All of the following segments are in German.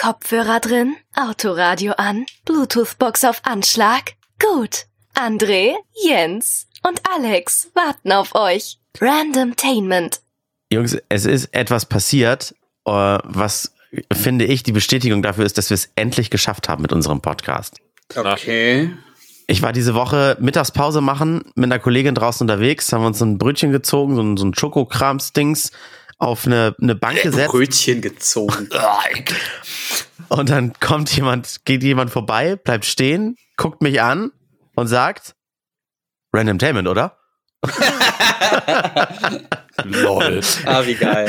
Kopfhörer drin, Autoradio an, Bluetooth-Box auf Anschlag. Gut. André, Jens und Alex warten auf euch. Randomtainment. Jungs, es ist etwas passiert, äh, was finde ich die Bestätigung dafür ist, dass wir es endlich geschafft haben mit unserem Podcast. Okay. Ich war diese Woche Mittagspause machen mit einer Kollegin draußen unterwegs, haben uns ein Brötchen gezogen, so ein, so ein Schokokrams-Dings auf eine, eine Bank gesetzt. Brötchen gezogen. Und dann kommt jemand, geht jemand vorbei, bleibt stehen, guckt mich an und sagt, Randomtainment, oder? Lol. Ah, wie geil.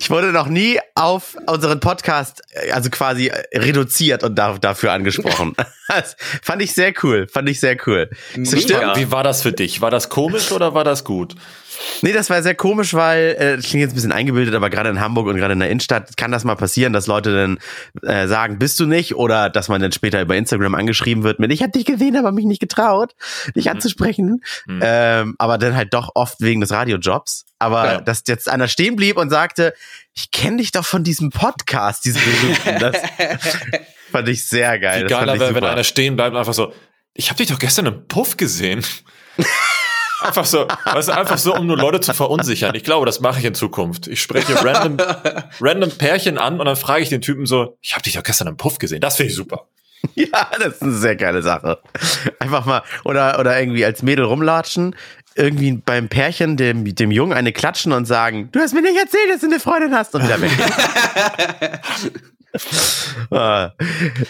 Ich wurde noch nie auf unseren Podcast, äh, also quasi äh, reduziert und da, dafür angesprochen. Das fand ich sehr cool, fand ich sehr cool. Mega. Wie war das für dich? War das komisch oder war das gut? Nee, das war sehr komisch, weil, äh, das klingt jetzt ein bisschen eingebildet, aber gerade in Hamburg und gerade in der Innenstadt kann das mal passieren, dass Leute dann äh, sagen, bist du nicht? Oder dass man dann später über Instagram angeschrieben wird mit, ich hab dich gesehen, aber mich nicht getraut, dich anzusprechen. Mhm. Ähm, aber dann halt doch oft wegen des Radiojobs. Aber Ja. dass jetzt einer stehen blieb und sagte, ich kenne dich doch von diesem Podcast, diesem berühmten, das fand ich sehr geil. Wie geiler wäre, wenn einer stehen bleibt und einfach so, ich habe dich doch gestern im Puff gesehen. Einfach so, weißt du, einfach so, um nur Leute zu verunsichern. Ich glaube, das mache ich in Zukunft. Ich spreche random, random Pärchen an und dann frage ich den Typen so, ich habe dich doch gestern im Puff gesehen. Das finde ich super. Ja, das ist eine sehr geile Sache. Einfach mal, oder, oder irgendwie als Mädel rumlatschen, irgendwie beim Pärchen dem, dem Jungen eine klatschen und sagen, du hast mir nicht erzählt, dass du eine Freundin hast und wieder weg. Ah.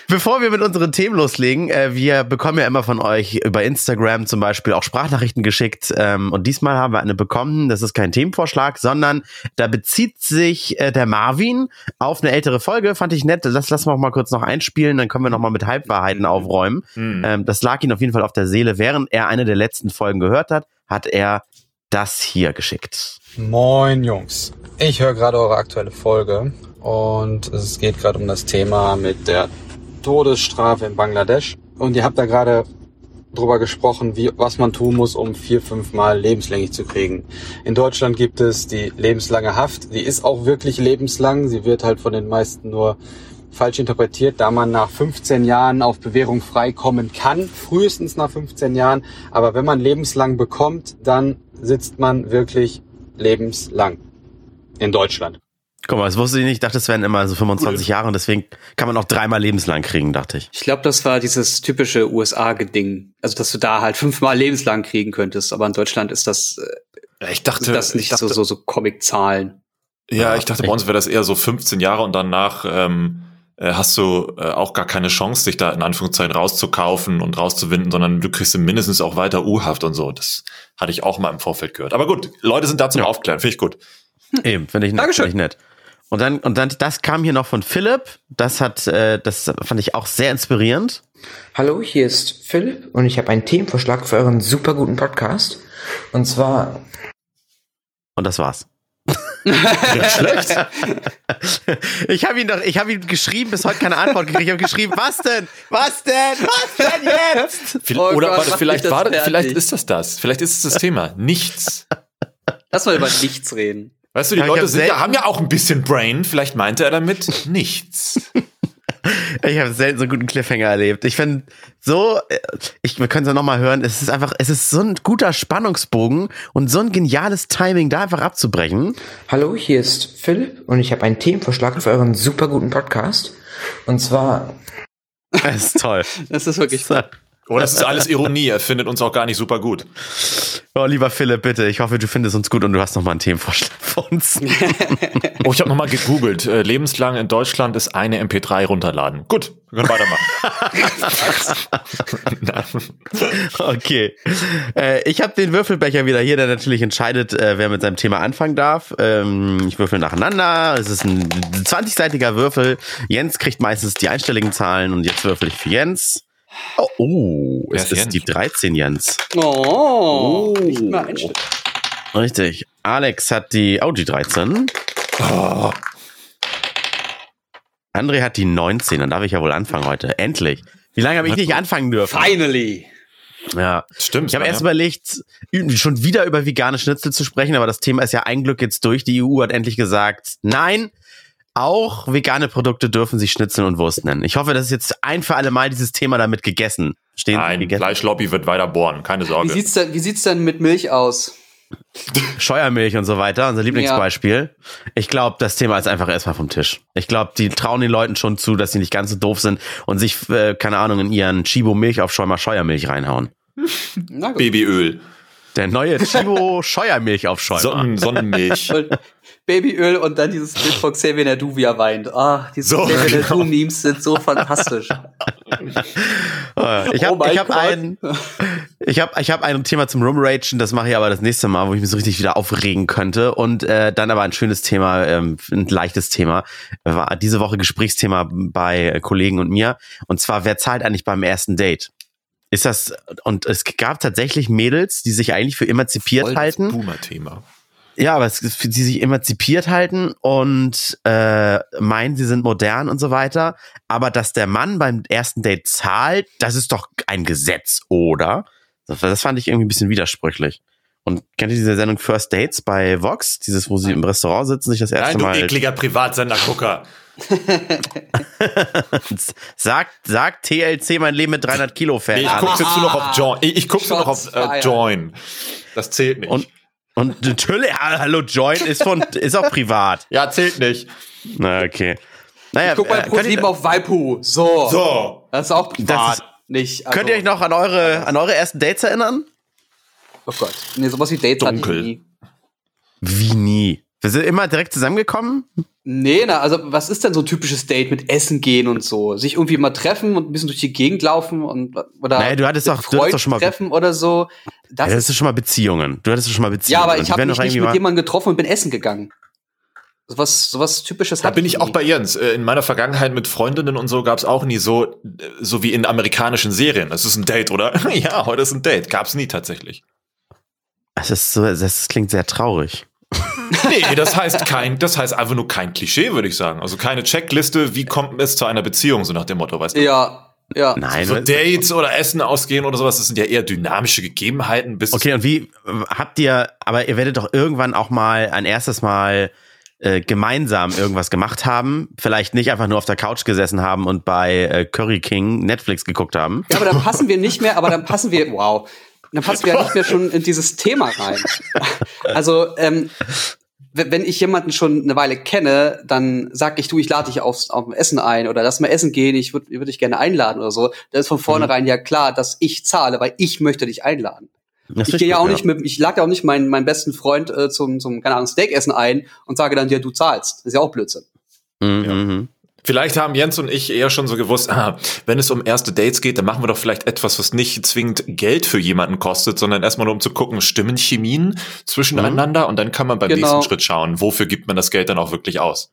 Bevor wir mit unseren Themen loslegen, äh, wir bekommen ja immer von euch über Instagram zum Beispiel auch Sprachnachrichten geschickt. Ähm, und diesmal haben wir eine bekommen, das ist kein Themenvorschlag, sondern da bezieht sich äh, der Marvin auf eine ältere Folge, fand ich nett, das lassen wir auch mal kurz noch einspielen, dann können wir noch mal mit Halbwahrheiten aufräumen. Ähm, das lag ihm auf jeden Fall auf der Seele, während er eine der letzten Folgen gehört hat, hat er das hier geschickt. Moin Jungs, ich höre gerade eure aktuelle Folge und es geht gerade um das Thema mit der Todesstrafe in Bangladesch und ihr habt da gerade drüber gesprochen, wie, was man tun muss, um vier, fünf Mal lebenslänglich zu kriegen. In Deutschland gibt es die lebenslange Haft, die ist auch wirklich lebenslang, sie wird halt von den meisten nur falsch interpretiert, da man nach 15 Jahren auf Bewährung freikommen kann, frühestens nach 15 Jahren, aber wenn man lebenslang bekommt, dann sitzt man wirklich lebenslang in Deutschland. Guck mal, das wusste ich nicht, ich dachte, es wären immer so 25 Jahre und deswegen kann man auch dreimal lebenslang kriegen, dachte ich. Ich glaube, das war dieses typische USA-Geding. Also, dass du da halt fünfmal lebenslang kriegen könntest. Aber in Deutschland ist das, äh, Ich dachte, das nicht ich dachte, so, so, so Comic-Zahlen. Ja, ich dachte, bei uns wäre das eher so 15 Jahre und danach ähm, äh, hast du äh, auch gar keine Chance, dich da in Anführungszeichen rauszukaufen und rauszuwinden, sondern du kriegst mindestens auch weiter U-Haft und so. Das hatte ich auch mal im Vorfeld gehört. Aber gut, Leute sind da zum Ja. Aufklären, finde ich gut. Eben, finde ich, nett, Dankeschön. find ich nett. Und dann, und dann, das kam hier noch von Philipp. Das hat, äh, das fand ich auch sehr inspirierend. Hallo, hier ist Philipp und ich habe einen Themenvorschlag für euren super guten Podcast. Und zwar Und das war's. Schlecht. Ich habe ihn doch, ich habe ihm geschrieben, bis heute keine Antwort gekriegt. Ich habe geschrieben, was denn? Was denn? Was denn jetzt? Viel- Oh Oder Gott, warte, vielleicht, war, vielleicht ist das das. Vielleicht ist es das Thema. Nichts. Lass mal über nichts reden. Weißt du, die Ja, Leute hab sind, ja, haben ja auch ein bisschen Brain. Vielleicht meinte er damit nichts. Ich habe selten so einen guten Cliffhanger erlebt. Ich finde so, äh, ich, wir können es ja nochmal hören, es ist einfach, es ist so ein guter Spannungsbogen und so ein geniales Timing, da einfach abzubrechen. Hallo, hier ist Philipp und ich habe einen Themenvorschlag für euren super guten Podcast. Und zwar Das ist toll. Das ist wirklich. Oder es ist alles Ironie. Er findet uns auch gar nicht super gut. Oh, lieber Philipp, bitte, ich hoffe, du findest uns gut und du hast nochmal einen Themenvorschlag für uns. Oh, ich habe nochmal gegoogelt. Äh, lebenslang in Deutschland ist eine MP3 runterladen. Gut, wir können weitermachen. Okay. Äh, ich habe den Würfelbecher wieder hier, der natürlich entscheidet, äh, wer mit seinem Thema anfangen darf. Ähm, ich würfel nacheinander. Es ist ein 20-seitiger Würfel. Jens kriegt meistens die einstelligen Zahlen und jetzt würfel ich für Jens. Oh, oh es ist ist Jens? die 13, Jens. Oh, nicht mal einstellen. Richtig. Alex hat die, oh, die 13. Oh, André hat die 19. Dann darf ich ja wohl anfangen heute. Endlich. Wie lange habe ich nicht anfangen dürfen? Finally. Ja. stimmt. Ich habe ja. erst überlegt, ü- schon wieder über vegane Schnitzel zu sprechen, aber das Thema ist ja ein Glück jetzt durch. Die EU hat endlich gesagt, nein, Auch vegane Produkte dürfen sich Schnitzel und Wurst nennen. Ich hoffe, das ist jetzt ein für alle Mal dieses Thema damit gegessen. Stehen Nein, gegessen. Fleischlobby wird weiter bohren, keine Wie Sorge. sieht's denn, wie sieht's denn mit Milch aus? Scheuermilch und so weiter, unser Lieblingsbeispiel. Ich glaube, das Thema ist einfach erstmal vom Tisch. Ich glaube, die trauen den Leuten schon zu, dass sie nicht ganz so doof sind und sich, äh, keine Ahnung, in ihren Chibo Milchaufschäumer Scheuermilch reinhauen. Na gut. Babyöl, Der neue Chibo Scheuermilchaufschäumer. Sonnen, Sonnenmilch. Babyöl und dann dieses Bild von Xavier Nadu, wie er weint. Ah, diese So, Xavier genau. Nadu-Memes sind so fantastisch. Ich habe Oh ich hab Gott. ein, ich hab, ich hab ein Thema zum Rumragen, das mache ich aber das nächste Mal, wo ich mich so richtig wieder aufregen könnte. Und äh, dann aber ein schönes Thema, ähm, ein leichtes Thema. War diese Woche Gesprächsthema bei äh, Kollegen und mir. Und zwar, wer zahlt eigentlich beim ersten Date? Ist das, und es gab tatsächlich Mädels, die sich eigentlich für emanzipiert Voll das halten. Boomer-Thema. Ja, aber es die sich emanzipiert halten und äh, meinen, sie sind modern und so weiter. Aber dass der Mann beim ersten Date zahlt, das ist doch ein Gesetz, oder? Das, das fand ich irgendwie ein bisschen widersprüchlich. Und kennt ihr diese Sendung First Dates bei Vox? Dieses, wo sie im Restaurant sitzen, sich das erste Nein, du Mal. ekliger Privatsender-Gucker. sagt, sagt TLC mein Leben mit 300 Kilo Fan. Nee, ich guck's jetzt nur noch auf Join. Ich, ich guck's nur noch auf äh. Join. Das zählt nicht. Und, und natürlich, hallo, Join ist von, ist auch privat. ja, zählt nicht. Na, okay. Naja, Guck mal, äh, ihr- 7 auf Waipu. So. So. Das ist auch privat. Ist- nicht. Also, Könnt ihr euch noch an eure, an eure ersten Dates erinnern? Oh Gott. Nee, sowas wie Dates hatte Dunkel. ich nie. Wie nie? Wir sind immer direkt zusammengekommen? Nee, na, also was ist denn so ein typisches Date mit Essen gehen und so? Sich irgendwie mal treffen und ein bisschen durch die Gegend laufen und oder Naja, du hattest doch- du hattest doch schon mal- treffen oder so. Das Ja, ist, das ist schon mal Beziehungen. Du hattest schon mal Beziehungen. ja, aber ich habe mich nicht mit jemandem getroffen und bin essen gegangen. Sowas, sowas typisches Da bin ich auch bei Jens. Äh, In meiner Vergangenheit mit Freundinnen und so gab's auch nie so, äh, so wie in amerikanischen Serien. Es ist ein Date, oder? ja, heute ist ein Date. Gab's nie tatsächlich. Das ist so, das klingt sehr traurig. Nee, das heißt kein, das heißt einfach nur kein Klischee, würde ich sagen. Also keine Checkliste, wie kommt es zu einer Beziehung, so nach dem Motto, weißt du? Ja, ja. Nein. So Dates oder Essen ausgehen oder sowas, das sind ja eher dynamische Gegebenheiten. Bis Okay, und wie habt ihr, aber ihr werdet doch irgendwann auch mal ein erstes Mal äh, gemeinsam irgendwas gemacht haben. Vielleicht nicht einfach nur auf der Couch gesessen haben und bei äh, Curry King Netflix geguckt haben. Ja, aber dann passen wir nicht mehr, aber dann passen wir, wow, dann passen wir ja nicht mehr schon in dieses Thema rein. Also, ähm, wenn ich jemanden schon eine Weile kenne, dann sag ich, du, ich lade dich aufs, auf ein Essen ein oder lass mal essen gehen, ich würde würd dich gerne einladen oder so. Da ist von vornherein ja klar, dass ich zahle, weil ich möchte dich einladen. Das Ich gehe ja auch nicht mit, ich lade ja auch nicht meinen, meinen besten Freund äh, zum, zum, keine Ahnung, Steakessen ein und sage dann, ja, du zahlst. Das ist ja auch Blödsinn. Mhm, mhm. Vielleicht haben Jens und ich eher schon so gewusst, ah, wenn es um erste Dates geht, dann machen wir doch vielleicht etwas, was nicht zwingend Geld für jemanden kostet, sondern erstmal nur um zu gucken, stimmen Chemien zwischeneinander und dann kann man beim Genau. nächsten Schritt schauen, wofür gibt man das Geld dann auch wirklich aus.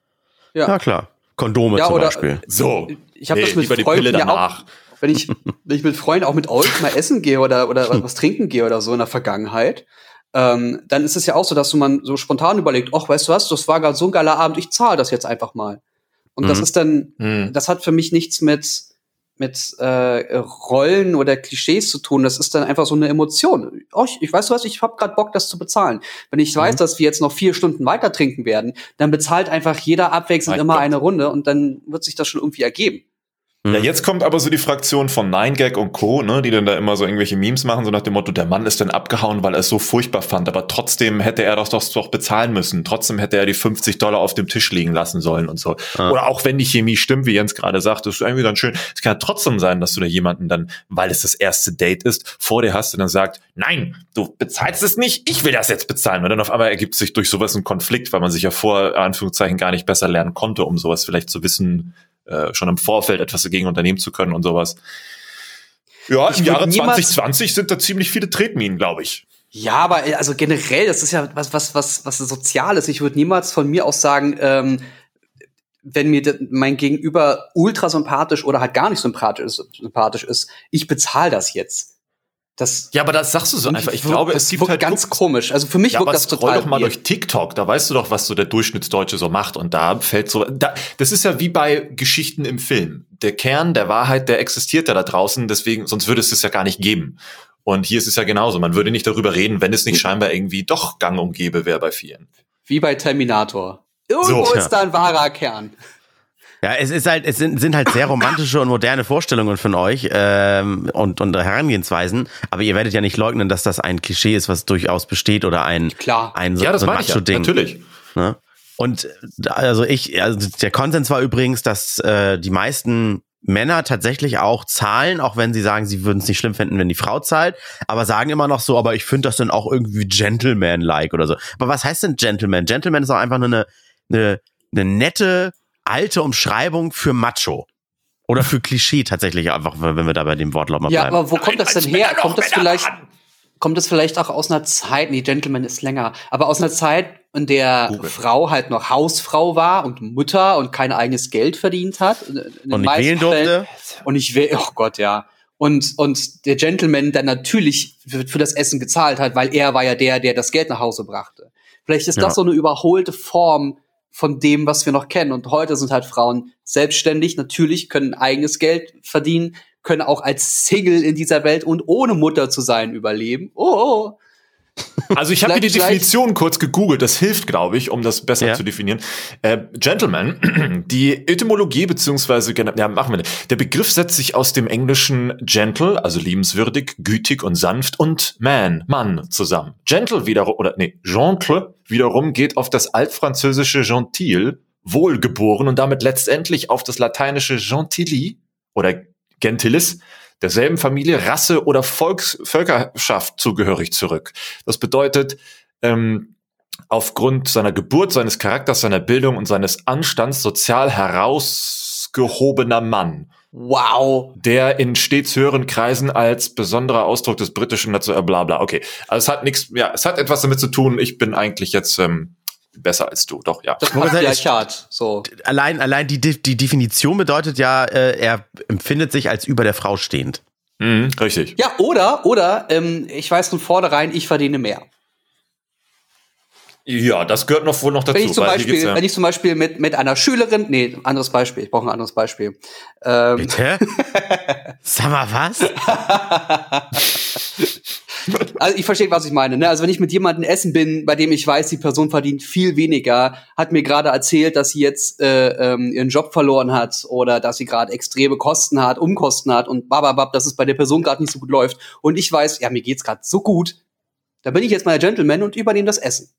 Ja, klar. Kondome Ja, zum oder- Beispiel. So. Ich habe Nee, das mit Freunden ja auch, wenn ich, wenn ich mit Freunden auch mit euch mal essen gehe oder, oder was trinken gehe oder so in der Vergangenheit, ähm, dann ist es ja auch so, dass du man so spontan überlegt, ach, weißt du was, das war gerade so ein geiler Abend, ich zahle das jetzt einfach mal. Und das Mhm. ist dann, Hm. das hat für mich nichts mit, mit äh, Rollen oder Klischees zu tun. Das ist dann einfach so eine Emotion. Oh, ich, ich weiß was, ich habe gerade Bock, das zu bezahlen. Wenn ich weiß, dass wir jetzt noch vier Stunden weiter trinken werden, dann bezahlt einfach jeder abwechselnd Mein immer Gott. eine Runde und dann wird sich das schon irgendwie ergeben. Ja, jetzt kommt aber so die Fraktion von 9gag und Co., ne, die dann da immer so irgendwelche Memes machen, so nach dem Motto, der Mann ist dann abgehauen, weil er es so furchtbar fand, aber trotzdem hätte er das doch, doch bezahlen müssen. Trotzdem hätte er die 50 Dollar auf dem Tisch liegen lassen sollen und so. Ah. Oder auch wenn die Chemie stimmt, wie Jens gerade sagt, ist irgendwie ganz schön. Es kann ja trotzdem sein, dass du da jemanden dann, weil es das erste Date ist, vor dir hast und dann sagt, nein, du bezahlst es nicht, ich will das jetzt bezahlen. Und dann auf einmal ergibt sich durch sowas ein Konflikt, weil man sich ja vor, Anführungszeichen, gar nicht besser lernen konnte, um sowas vielleicht zu wissen, äh, schon im Vorfeld etwas dagegen unternehmen zu können und sowas. Ja, Ich im Jahre niemals- 2020 sind da ziemlich viele Tretminen, glaube ich. Ja, aber äh, also generell, das ist ja was, was, was, was Soziales. Ich würde niemals von mir aus sagen, ähm, wenn mir mein Gegenüber ultra sympathisch oder halt gar nicht sympathisch, sympathisch ist, ich bezahle das jetzt. Das Ja, aber das sagst du so einfach. Ich glaube, es gibt halt ganz komisch. Also für mich Ja, wirkt aber das total doch mal weird. durch TikTok, da weißt du doch, was so der Durchschnittsdeutsche so macht und da fällt so, da, das ist ja wie bei Geschichten im Film. Der Kern der Wahrheit, der existiert ja da draußen, deswegen, sonst würde es es ja gar nicht geben. Und hier ist es ja genauso. Man würde nicht darüber reden, wenn es nicht scheinbar irgendwie doch gang und gäbe wäre bei vielen. Wie bei Terminator. Irgendwo So. ist da ein wahrer Kern. Ja, es ist halt, es sind, sind halt sehr romantische und moderne Vorstellungen von euch ähm, und, und Herangehensweisen, aber ihr werdet ja nicht leugnen, dass das ein Klischee ist, was durchaus besteht oder ein, Klar. ein so, Ja, das so ein ich ja. Macho-Ding. Natürlich. Ne? Und also ich, also der Konsens war übrigens, dass äh, die meisten Männer tatsächlich auch zahlen, auch wenn sie sagen, sie würden es nicht schlimm finden, wenn die Frau zahlt, aber sagen immer noch so, aber ich finde das dann auch irgendwie Gentleman-like oder so. Aber was heißt denn Gentleman? Gentleman ist auch einfach nur eine, eine, eine nette, alte Umschreibung für Macho. Oder für Klischee tatsächlich einfach, wenn wir da bei dem Wortlaut mal Ja, bleiben. aber wo kommt das denn her? Kommt das vielleicht, kommt das vielleicht auch aus einer Zeit, nee, Gentleman ist länger, aber aus einer Zeit, in der Google. Frau halt noch Hausfrau war und Mutter und kein eigenes Geld verdient hat. Und nicht wählen durfte. Fällen. Und ich will, oh Gott, ja. Und, und der Gentleman dann natürlich für, für das Essen gezahlt hat, weil er war ja der, der das Geld nach Hause brachte. Vielleicht ist Ja. das so eine überholte Form von dem, was wir noch kennen. Und heute sind halt Frauen selbstständig, natürlich können eigenes Geld verdienen, können auch als Single in dieser Welt und ohne Mutter zu sein überleben. Oh, oh. Also ich habe hier die Definition kurz gegoogelt. Das hilft, glaube ich, um das besser Ja. zu definieren. Äh, Gentleman, die Etymologie beziehungsweise ja machen wir nicht. Der Begriff setzt sich aus dem Englischen gentle, also liebenswürdig, gütig und sanft und man, Mann zusammen. Gentle wiederum oder nee, gentle wiederum geht auf das altfranzösische gentil, wohlgeboren und damit letztendlich auf das lateinische gentili oder gentilis derselben Familie, Rasse oder Volks Völkerschaft zugehörig zurück. Das bedeutet, ähm, aufgrund seiner Geburt, seines Charakters, seiner Bildung und seines Anstands sozial herausgehobener Mann, Wow. der in stets höheren Kreisen als besonderer Ausdruck des britischen National, bla bla. Okay, also es hat nichts, ja, es hat etwas damit zu tun. Ich bin eigentlich jetzt ähm, besser als du, doch ja. Das Patriarchat. So. Allein, allein die, die Definition bedeutet ja, äh, er empfindet sich als über der Frau stehend. Mhm, richtig. Ja, oder, oder, ähm, ich weiß von vornherein, ich verdiene mehr. Ja, das gehört noch wohl noch dazu. Wenn ich zum Beispiel, ja- wenn ich zum Beispiel mit, mit einer Schülerin, nee, anderes Beispiel, ich brauche ein anderes Beispiel. Ähm, Bitte? Sag mal was? also ich verstehe, was ich meine. Ne? Also wenn ich mit jemandem essen bin, bei dem ich weiß, die Person verdient viel weniger, hat mir gerade erzählt, dass sie jetzt äh, ähm, ihren Job verloren hat oder dass sie gerade extreme Kosten hat, Umkosten hat und bababab, dass es bei der Person gerade nicht so gut läuft. Und ich weiß, ja, mir geht's gerade so gut. Da bin ich jetzt mal der Gentleman und übernehme das Essen.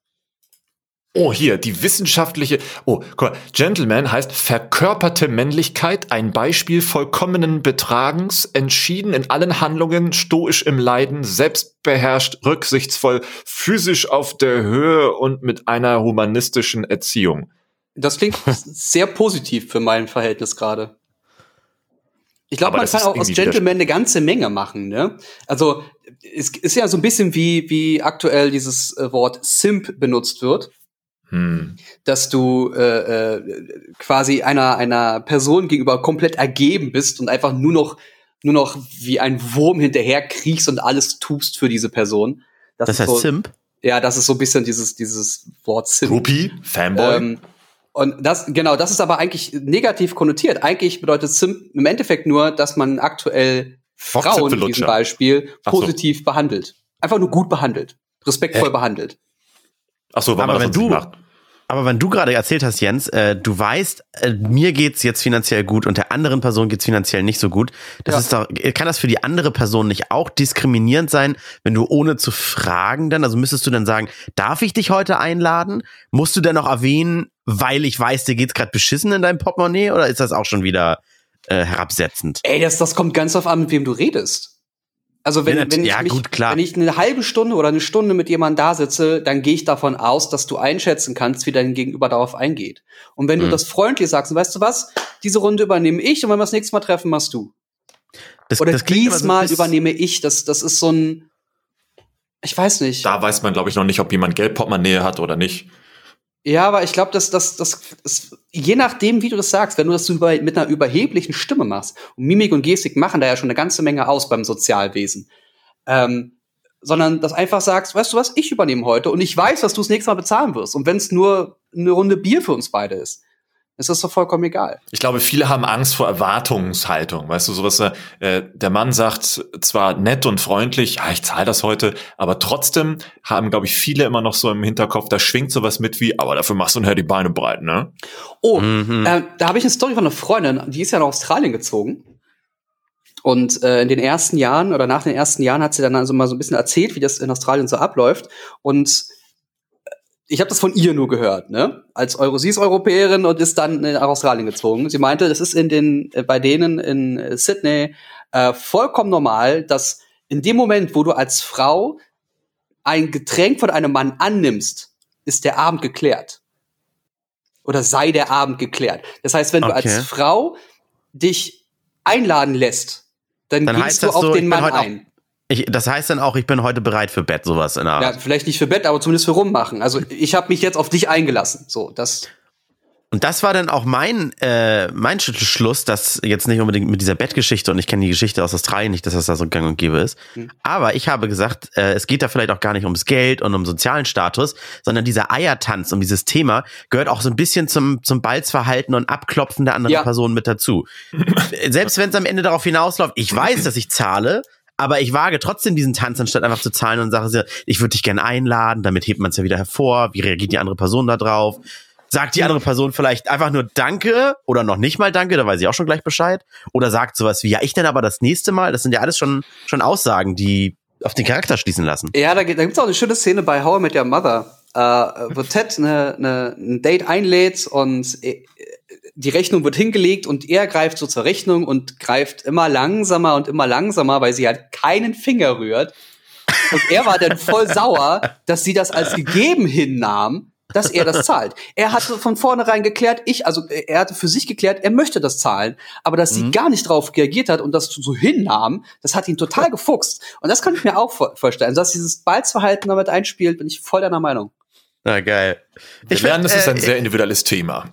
Oh, hier, die wissenschaftliche. Oh, guck mal. Gentleman heißt verkörperte Männlichkeit, ein Beispiel vollkommenen Betragens, entschieden in allen Handlungen, stoisch im Leiden, selbstbeherrscht, rücksichtsvoll, physisch auf der Höhe und mit einer humanistischen Erziehung. Das klingt sehr positiv für mein Verhältnis gerade. Ich glaube, man kann auch aus Gentleman eine ganze Menge machen. Ne? Also es ist ja so ein bisschen wie wie aktuell dieses äh, Wort Simp benutzt wird, Hm. dass du äh, äh, quasi einer einer Person gegenüber komplett ergeben bist und einfach nur noch nur noch wie ein Wurm hinterher kriechst und alles tust für diese Person. Das ist heißt so, Simp? Ja, das ist so ein bisschen dieses dieses Wort Simp. Groupie, Fanboy. Ähm, und das, genau, das ist aber eigentlich negativ konnotiert. Eigentlich bedeutet Simp im Endeffekt nur, dass man aktuell Frauen in diesem Beispiel Ach so. positiv behandelt. Einfach nur gut behandelt. Respektvoll behandelt. Ach so, weil aber man das wenn du- macht. Aber wenn du gerade erzählt hast, Jens, äh, du weißt, äh, mir geht's jetzt finanziell gut und der anderen Person geht's finanziell nicht so gut. Das Ja. ist doch, kann das für die andere Person nicht auch diskriminierend sein, wenn du ohne zu fragen dann, also müsstest du dann sagen, darf ich dich heute einladen? Musst du denn noch erwähnen, weil ich weiß, dir geht's gerade beschissen in deinem Portemonnaie oder ist das auch schon wieder äh, herabsetzend? Ey, das, das kommt ganz auf an, mit wem du redest. Also wenn, Ja, wenn, ich ja, mich, gut, klar. wenn ich eine halbe Stunde oder eine Stunde mit jemandem da sitze, dann gehe ich davon aus, dass du einschätzen kannst, wie dein Gegenüber darauf eingeht. Und wenn du Mhm. das freundlich sagst, und weißt du was, diese Runde übernehme ich und wenn wir das nächste Mal treffen, machst du. Das, Oder das so diesmal bisschen- übernehme ich. Das, das ist so ein. Ich weiß nicht. Da weiß man, glaube ich, noch nicht, ob jemand Geldportemonnaie hat oder nicht. Ja, aber ich glaube, dass das, das, das, je nachdem, wie du das sagst, wenn du das über, mit einer überheblichen Stimme machst, und Mimik und Gestik machen da ja schon eine ganze Menge aus beim Sozialwesen, ähm, sondern das einfach sagst, weißt du was, ich übernehme heute und ich weiß, dass du das nächste Mal bezahlen wirst. Und wenn es nur eine Runde Bier für uns beide ist, Es ist doch vollkommen egal. Ich glaube, viele haben Angst vor Erwartungshaltung. Weißt du, sowas, äh, der Mann sagt zwar nett und freundlich, ja, ich zahle das heute, aber trotzdem haben, glaube ich, viele immer noch so im Hinterkopf, da schwingt sowas mit wie, aber dafür machst du nachher die Beine breit, ne? Oh, Mhm. äh, da habe ich eine Story von einer Freundin, die ist ja nach Australien gezogen. Und äh, in den ersten Jahren oder nach den ersten Jahren hat sie dann also mal so ein bisschen erzählt, wie das in Australien so abläuft. Und äh, ich habe das von ihr nur gehört, ne? Als Euro, sie ist Europäerin und ist dann nach Australien gezogen. Sie meinte, das ist in den äh, bei denen in äh, Sydney äh, vollkommen normal, dass in dem Moment, wo du als Frau ein Getränk von einem Mann annimmst, ist der Abend geklärt. Oder sei der Abend geklärt. Das heißt, wenn du Okay. als Frau dich einladen lässt, dann, Dann gehst du auf so, den Mann ein. Ich, das heißt dann auch, ich bin heute bereit für Bett, sowas in der Art. Ja, vielleicht nicht für Bett, aber zumindest für rummachen. Also ich habe mich jetzt auf dich eingelassen. So, das. Und das war dann auch mein, äh, mein Sch- Schluss, dass jetzt nicht unbedingt mit dieser Bettgeschichte, und ich kenne die Geschichte aus Australien nicht, dass das da so gang und gäbe ist. Hm. Aber ich habe gesagt, äh, es geht da vielleicht auch gar nicht ums Geld und um sozialen Status, sondern dieser Eiertanz um dieses Thema gehört auch so ein bisschen zum, zum Balzverhalten und Abklopfen der anderen Ja. Person mit dazu. Selbst wenn es am Ende darauf hinausläuft, ich weiß, dass ich zahle, aber ich wage trotzdem diesen Tanz, anstatt einfach zu zahlen und sage, ich würde dich gerne einladen, damit hebt man es ja wieder hervor. Wie reagiert die andere Person da drauf? Sagt die andere Person vielleicht einfach nur Danke oder noch nicht mal Danke, da weiß ich auch schon gleich Bescheid. Oder sagt sowas wie, ja, ich denn aber das nächste Mal. Das sind ja alles schon, schon Aussagen, die auf den Charakter schließen lassen. Ja, da, da gibt's auch eine schöne Szene bei How I Met Your Mother, äh, wo Ted eine, eine, ein Date einlädt und äh, die Rechnung wird hingelegt und er greift so zur Rechnung und greift immer langsamer und immer langsamer, weil sie halt keinen Finger rührt. Und er war dann voll sauer, dass sie das als gegeben hinnahm, dass er das zahlt. Er hatte von vornherein geklärt, ich, also er hatte für sich geklärt, er möchte das zahlen, aber dass sie gar nicht drauf reagiert hat und das so hinnahm, das hat ihn total gefuchst. Und das kann ich mir auch vor- vorstellen. Also, dass dieses Balzverhalten damit einspielt, bin ich voll deiner Meinung. Na geil. Wir Ich lernen, find, es ist äh, ein sehr individuelles Thema.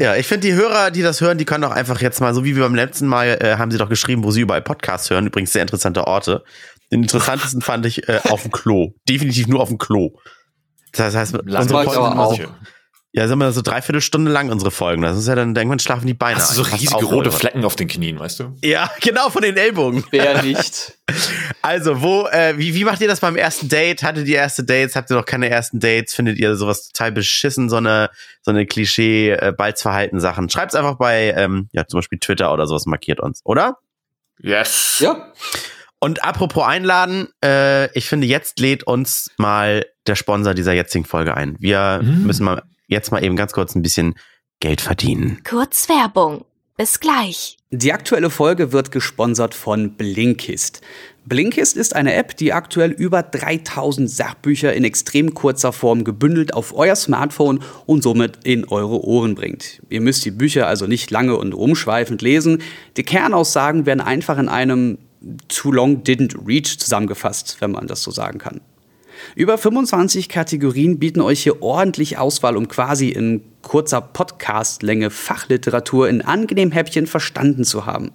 Ja, ich finde, die Hörer, die das hören, die können doch einfach jetzt mal, so wie wir beim letzten Mal, äh, haben sie doch geschrieben, wo sie überall Podcasts hören. Übrigens sehr interessante Orte. Den interessantesten fand ich äh, auf dem Klo. Definitiv nur auf dem Klo. Das heißt, unsere aber sind immer auch. Ja, sind wir so dreiviertel Stunde lang, unsere Folgen. Das ist ja dann, irgendwann schlafen die Beine Hast du so riesige auf, rote. Flecken auf den Knien, weißt du? Ja, genau, von den Ellbogen. Wer nicht? Also, wo, äh, wie, wie macht ihr das beim ersten Date? Hattet ihr erste Dates? Habt ihr noch keine ersten Dates? Findet ihr sowas total beschissen, so eine, so eine Klischee-Balzverhalten-Sachen? Schreibt's einfach bei, ähm, ja, zum Beispiel Twitter oder sowas, markiert uns, oder? Yes. Ja. Und apropos einladen, äh, ich finde, jetzt lädt uns mal der Sponsor dieser jetzigen Folge ein. Wir Mhm. müssen mal jetzt mal eben ganz kurz ein bisschen Geld verdienen. Kurz Werbung. Bis gleich. Die aktuelle Folge wird gesponsert von Blinkist. Blinkist ist eine App, die aktuell über 3000 Sachbücher in extrem kurzer Form gebündelt auf euer Smartphone und somit in eure Ohren bringt. Ihr müsst die Bücher also nicht lange und umschweifend lesen. Die Kernaussagen werden einfach in einem Too Long Didn't Reach zusammengefasst, wenn man das so sagen kann. Über 25 Kategorien bieten euch hier ordentlich Auswahl, um quasi in kurzer Podcast-Länge Fachliteratur in angenehm Häppchen verstanden zu haben.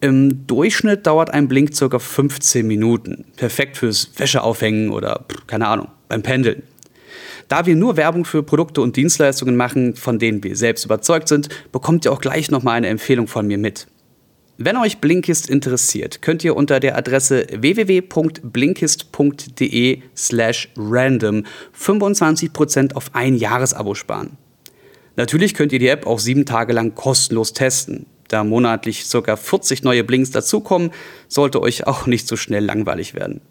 Im Durchschnitt dauert ein Blink ca. 15 Minuten. Perfekt fürs Wäscheaufhängen oder, keine Ahnung, beim Pendeln. Da wir nur Werbung für Produkte und Dienstleistungen machen, von denen wir selbst überzeugt sind, bekommt ihr auch gleich nochmal eine Empfehlung von mir mit. Wenn euch Blinkist interessiert, könnt ihr unter der Adresse www.blinkist.de slash random 25% auf ein Jahresabo sparen. Natürlich könnt ihr die App auch sieben Tage lang kostenlos testen. Da monatlich ca. 40 neue Blinks dazukommen, sollte euch auch nicht so schnell langweilig werden.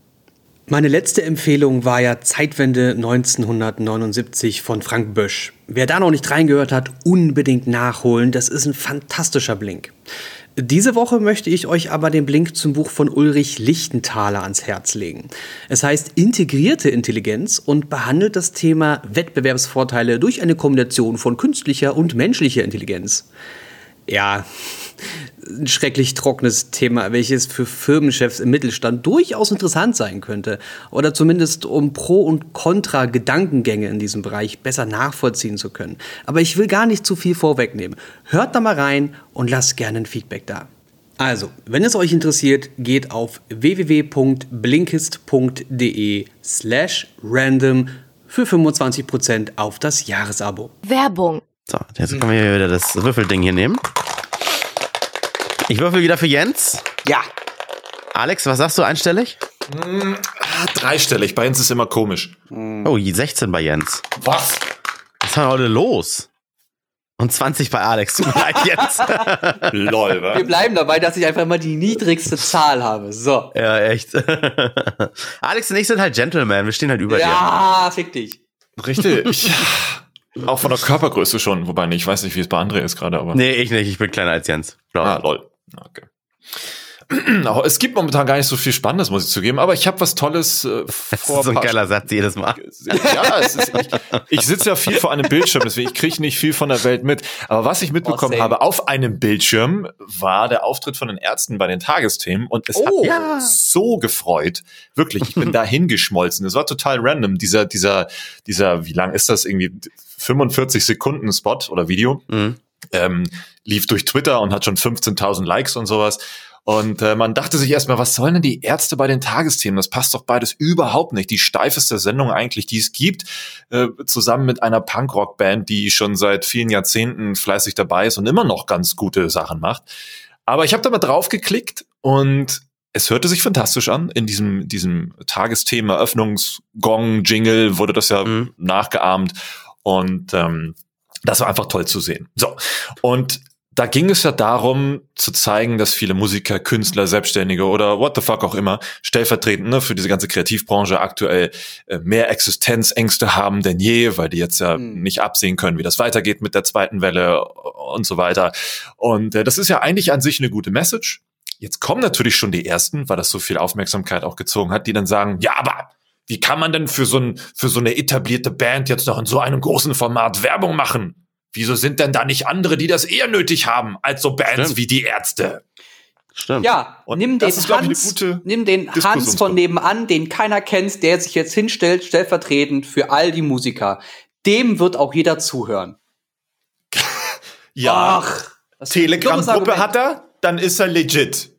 Meine letzte Empfehlung war ja Zeitwende 1979 von Frank Bösch. Wer da noch nicht reingehört hat, unbedingt nachholen. Das ist ein fantastischer Blink. Diese Woche möchte ich euch aber den Blink zum Buch von Ulrich Lichtenthaler ans Herz legen. Es heißt Integrierte Intelligenz und behandelt das Thema Wettbewerbsvorteile durch eine Kombination von künstlicher und menschlicher Intelligenz. Ja, ein schrecklich trockenes Thema, welches für Firmenchefs im Mittelstand durchaus interessant sein könnte. Oder zumindest um Pro- und Contra-Gedankengänge in diesem Bereich besser nachvollziehen zu können. Aber ich will gar nicht zu viel vorwegnehmen. Hört da mal rein und lasst gerne ein Feedback da. Also, wenn es euch interessiert, geht auf www.blinkist.de slash random für 25% auf das Jahresabo. Werbung. So, jetzt können wir hier wieder das Würfelding hier nehmen. Ich würfel wieder für Jens. Ja. Alex, was sagst du einstellig? Ah, dreistellig, bei uns ist immer komisch. Oh, 16 bei Jens. Was? Was ist denn heute los? Und 20 bei Alex. Tut mir leid, Jens. Lol, wa? Wir bleiben dabei, dass ich einfach mal die niedrigste Zahl habe. So. ja, echt. Alex und ich sind halt Gentlemen. Wir stehen halt über dir. Ja, fick dich. Richtig. Auch von der Körpergröße schon, wobei nicht, ich weiß nicht, wie es bei André ist gerade, aber. Nee, ich nicht. Ich bin kleiner als Jens. Glaub. Ah, lol. Okay. Es gibt momentan gar nicht so viel Spannendes, muss ich zugeben, aber ich habe was Tolles äh, Das vor ist so ein paar geiler Satz jedes Mal. Ja, es ist, ich, ich sitze ja viel vor einem Bildschirm, deswegen ich kriege nicht viel von der Welt mit. Aber was ich mitbekommen same. habe auf einem Bildschirm, war der Auftritt von den Ärzten bei den Tagesthemen und es Oh. hat mich Ja. so gefreut. Wirklich, ich bin da hingeschmolzen. Es war total random. Dieser, dieser, dieser, wie lang ist das irgendwie? 45 Sekunden Spot oder Video Mhm. Ähm, lief durch Twitter und hat schon 15.000 Likes und sowas. Und äh, man dachte sich erstmal, was sollen denn die Ärzte bei den Tagesthemen? Das passt doch beides überhaupt nicht. Die steifeste Sendung eigentlich, die es gibt, äh, zusammen mit einer Punkrock-Band, die schon seit vielen Jahrzehnten fleißig dabei ist und immer noch ganz gute Sachen macht. Aber ich habe da mal drauf geklickt und es hörte sich fantastisch an. In diesem, diesem Tagesthema Öffnungsgong-Jingle wurde das ja Mhm. nachgeahmt. Und ähm, das war einfach toll zu sehen. So. Und da ging es ja darum, zu zeigen, dass viele Musiker, Künstler, Selbstständige oder what the fuck auch immer, stellvertretend ne, für diese ganze Kreativbranche aktuell äh, mehr Existenzängste haben denn je, weil die jetzt ja Mhm. nicht absehen können, wie das weitergeht mit der zweiten Welle und so weiter. Und äh, das ist ja eigentlich an sich eine gute Message. Jetzt kommen natürlich schon die ersten, weil das so viel Aufmerksamkeit auch gezogen hat, die dann sagen, ja, aber wie kann man denn für so, ein, für so eine etablierte Band jetzt noch in so einem großen Format Werbung machen? Wieso sind denn da nicht andere, die das eher nötig haben, als so Bands Stimmt. wie die Ärzte? Stimmt. Ja, Und nimm das den ist, ich, Hans, gute nimm den Hans von nebenan, den keiner kennt, der sich jetzt hinstellt, stellvertretend für all die Musiker. Dem wird auch jeder zuhören. Ja, Ach, Telegram-Gruppe hat er, dann ist er legit.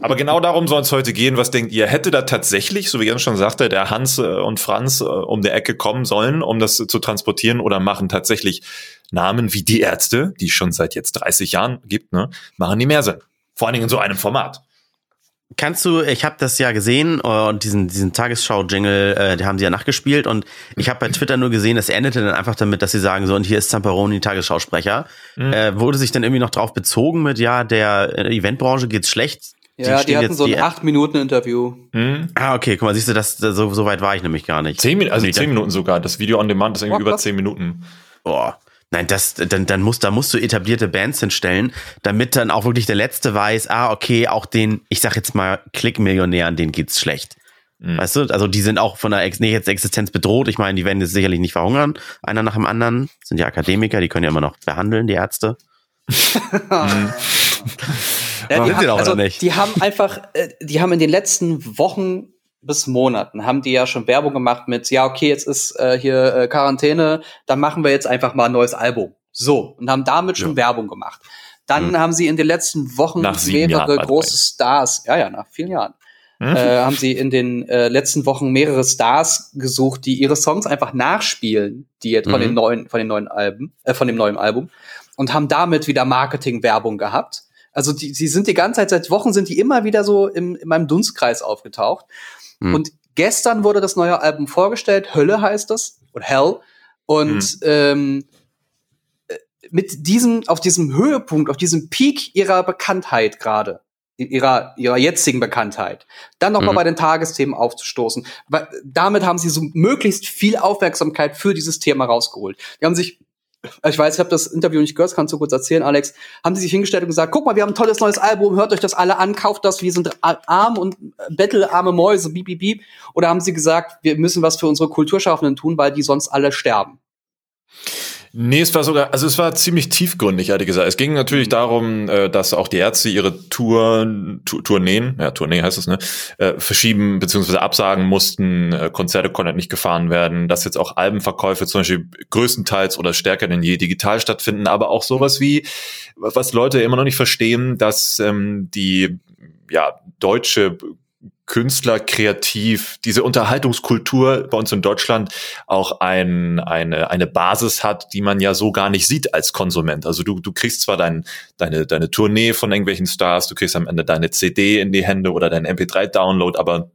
Aber genau darum soll es heute gehen. Was denkt ihr? Hätte da tatsächlich, so wie Jens schon sagte, der Hans äh, und Franz äh, um der Ecke kommen sollen, um das zu transportieren oder machen tatsächlich Namen wie die Ärzte, die es schon seit jetzt 30 Jahren gibt, ne, machen die mehr Sinn. Vor allen Dingen in so einem Format. Kannst du, ich habe das ja gesehen äh, und diesen, diesen Tagesschau-Jingle, äh, die haben sie ja nachgespielt und ich habe bei Twitter nur gesehen, es endete dann einfach damit, dass sie sagen so, und hier ist Zamperoni, Tagesschausprecher. Mhm. Äh, wurde sich dann irgendwie noch drauf bezogen mit, ja, der äh, Eventbranche geht's schlecht. Ja, die, stehen hatten so ein die- 8-Minuten-Interview. Hm? Ah, okay, guck mal, siehst du, das, so, so weit war ich nämlich gar nicht. Zehn, Min also Nee, zehn Minuten sogar. Das Video on Demand ist irgendwie Was, über zehn Minuten. Boah. Nein, das, dann, dann muss, da musst du etablierte Bands hinstellen, damit dann auch wirklich der Letzte weiß, ah, okay, auch den, ich sag jetzt mal, Klickmillionären, denen geht's schlecht. Mhm. Weißt du, also die sind auch von der Ex nicht jetzt Existenz bedroht. Ich meine, die werden jetzt sicherlich nicht verhungern, einer nach dem anderen. Sind ja Akademiker, die können ja immer noch behandeln, die Ärzte. Ja, die, doch, also, die haben einfach, äh, die haben in den letzten Wochen bis Monaten haben die ja schon Werbung gemacht mit, ja, okay, jetzt ist äh, hier äh, Quarantäne, dann machen wir jetzt einfach mal ein neues Album. So, und haben damit schon Werbung gemacht. Dann haben sie in den letzten Wochen mehrere Jahren, große. Stars, ja, ja, nach vielen Jahren, Hm? äh, haben sie in den äh, letzten Wochen mehrere Stars gesucht, die ihre Songs einfach nachspielen, die jetzt von Mhm. den neuen, von den neuen Alben, äh, von dem neuen Album, und haben damit wieder Marketing-Werbung gehabt. Also die, die sind die ganze Zeit, seit Wochen sind die immer wieder so im, in meinem Dunstkreis aufgetaucht. Mhm. Und gestern wurde das neue Album vorgestellt, Hölle heißt das, oder Hell. Und ähm, äh, mit diesem, auf diesem Höhepunkt, auf diesem Peak ihrer Bekanntheit gerade, ihrer, ihrer jetzigen Bekanntheit, dann noch mal Mhm. bei den Tagesthemen aufzustoßen. Weil damit haben sie so möglichst viel Aufmerksamkeit für dieses Thema rausgeholt. Die haben sich, ich weiß, ich habe das Interview nicht gehört, kannst du kurz erzählen, Alex, haben sie sich hingestellt und gesagt, guck mal, wir haben ein tolles neues Album, hört euch das alle an, kauft das, wir sind arm und äh, bettelarme Mäuse, bieb, bieb, bieb. Oder haben sie gesagt, wir müssen was für unsere Kulturschaffenden tun, weil die sonst alle sterben? Nee, es war sogar, also es war ziemlich tiefgründig, ehrlich gesagt. Es ging natürlich darum, äh, dass auch die Ärzte ihre Tour, Tourneen, ja, Tournee heißt es, ne, äh, verschieben bzw. absagen mussten, äh, Konzerte konnten nicht gefahren werden, dass jetzt auch Albenverkäufe zum Beispiel größtenteils oder stärker denn je digital stattfinden, aber auch sowas wie, was Leute immer noch nicht verstehen, dass ähm, die ja, deutsche Künstler kreativ, diese Unterhaltungskultur bei uns in Deutschland auch ein, eine, eine Basis hat, die man ja so gar nicht sieht als Konsument. Also du, du kriegst zwar dein, deine, deine Tournee von irgendwelchen Stars, du kriegst am Ende deine CD in die Hände oder dein MP3-Download, aber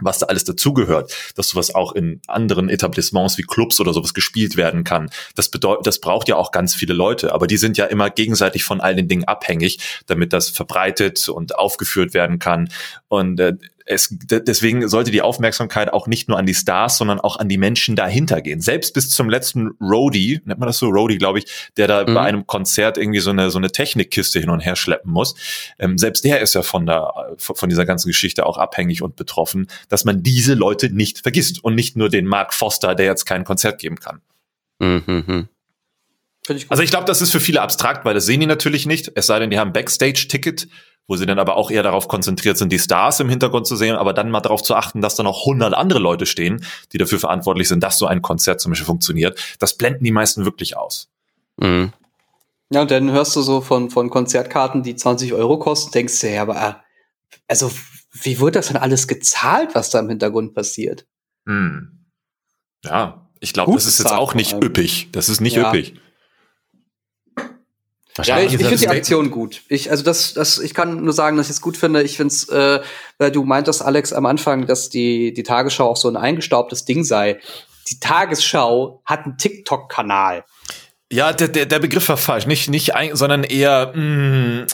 was da alles dazugehört, dass sowas auch in anderen Etablissements wie Clubs oder sowas gespielt werden kann. Das bedeutet, das braucht ja auch ganz viele Leute, aber die sind ja immer gegenseitig von all den Dingen abhängig, damit das verbreitet und aufgeführt werden kann. Und äh, es, deswegen sollte die Aufmerksamkeit auch nicht nur an die Stars, sondern auch an die Menschen dahinter gehen. Selbst bis zum letzten Roadie, nennt man das so, Roadie, glaube ich, der da mhm. bei einem Konzert irgendwie so eine, so eine Technikkiste hin und her schleppen muss. Ähm, selbst der ist ja von der, von dieser ganzen Geschichte auch abhängig und betroffen, dass man diese Leute nicht vergisst und nicht nur den Mark Foster, der jetzt kein Konzert geben kann. Mhm. Ich also ich glaube, das ist für viele abstrakt, weil das sehen die natürlich nicht. Es sei denn, die haben Backstage-Ticket wo sie dann aber auch eher darauf konzentriert sind, die Stars im Hintergrund zu sehen, aber dann mal darauf zu achten, dass da noch 100 andere Leute stehen, die dafür verantwortlich sind, dass so ein Konzert zum Beispiel funktioniert. Das blenden die meisten wirklich aus. Mhm. Ja, und dann hörst du so von, von Konzertkarten, die 20 Euro kosten, denkst du ja, aber äh, also wie wird das denn alles gezahlt, was da im Hintergrund passiert? Hm. Ja, ich glaube, das ist jetzt auch nicht üppig. Das ist nicht ja. üppig. Ja, ich, ich finde die Aktion gut. Ich, also das, das, ich kann nur sagen, dass ich es gut finde. Ich finde es, äh, weil du meintest, Alex, am Anfang, dass die, die Tagesschau auch so ein eingestaubtes Ding sei. Die Tagesschau hat einen TikTok-Kanal. Ja, der, der, der Begriff war falsch. Nicht, nicht ein, sondern eher, mh, mm,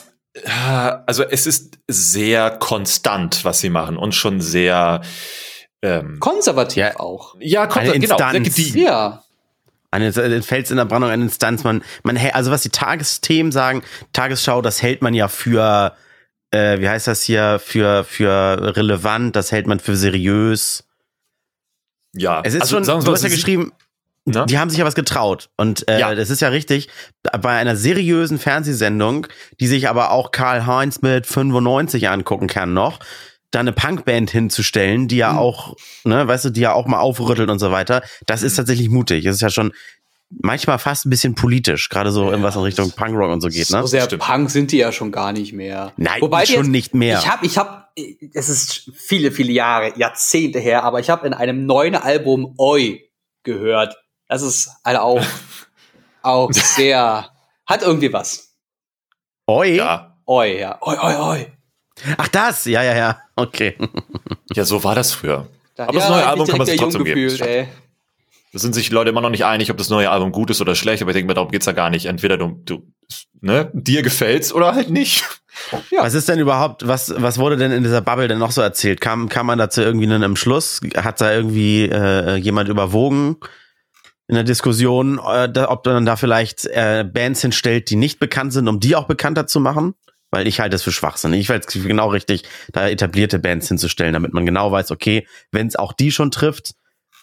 also es ist sehr konstant, was sie machen und schon sehr ähm, konservativ ja, auch. Ja, konservativ, genau. Sehr gediegen. Ja eine Fels in der Brandung, eine Instanz. Man, man, also was die Tagesthemen sagen, Tagesschau, das hält man ja für, äh, wie heißt das hier, für für relevant. Das hält man für seriös. Ja, es ist also, schon. Du hast ja geschrieben. Na? Die haben sich ja was getraut. Und äh, ja. das ist ja richtig. Bei einer seriösen Fernsehsendung, die sich aber auch Karl Heinz mit 95 angucken kann noch, da eine Punkband hinzustellen, die ja mhm. auch, ne, weißt du, die ja auch mal aufrüttelt und so weiter, das ist mhm. tatsächlich mutig. Das ist ja schon manchmal fast ein bisschen politisch, gerade so ja, irgendwas in Richtung Punkrock und so geht, ne? So sehr Stimmt. Punk sind die ja schon gar nicht mehr. Nein, Wobei schon jetzt, nicht mehr. Ich habe, ich habe, es ist viele, viele Jahre, Jahrzehnte her, aber ich habe in einem neuen Album Oi gehört. Das ist halt auch, auch sehr, hat irgendwie was. Oi? Ja. Oi, ja. Oi, oi, oi. Ach das, ja, ja, ja. Okay. Ja, so war das früher. Aber ja, das neue Album kann man sich trotzdem geben. Ey. Da sind sich Leute immer noch nicht einig, ob das neue Album gut ist oder schlecht, aber ich denke mir, darum geht's ja gar nicht. Entweder du, du ne, dir gefällt's oder halt nicht. Ja. Was ist denn überhaupt, was, was wurde denn in dieser Bubble denn noch so erzählt? Kam, kam man dazu irgendwie einen Schluss? Hat da irgendwie äh, jemand überwogen in der Diskussion, äh, ob man da vielleicht äh, Bands hinstellt, die nicht bekannt sind, um die auch bekannter zu machen? Weil ich halte es für Schwachsinn. Ich halte es genau richtig, da etablierte Bands hinzustellen, damit man genau weiß, okay, wenn es auch die schon trifft,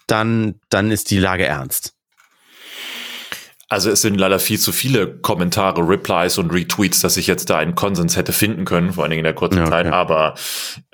dann, dann ist die Lage ernst. Also es sind leider viel zu viele Kommentare, Replies und Retweets, dass ich jetzt da einen Konsens hätte finden können, vor allen Dingen in der kurzen ja, okay. Zeit. Aber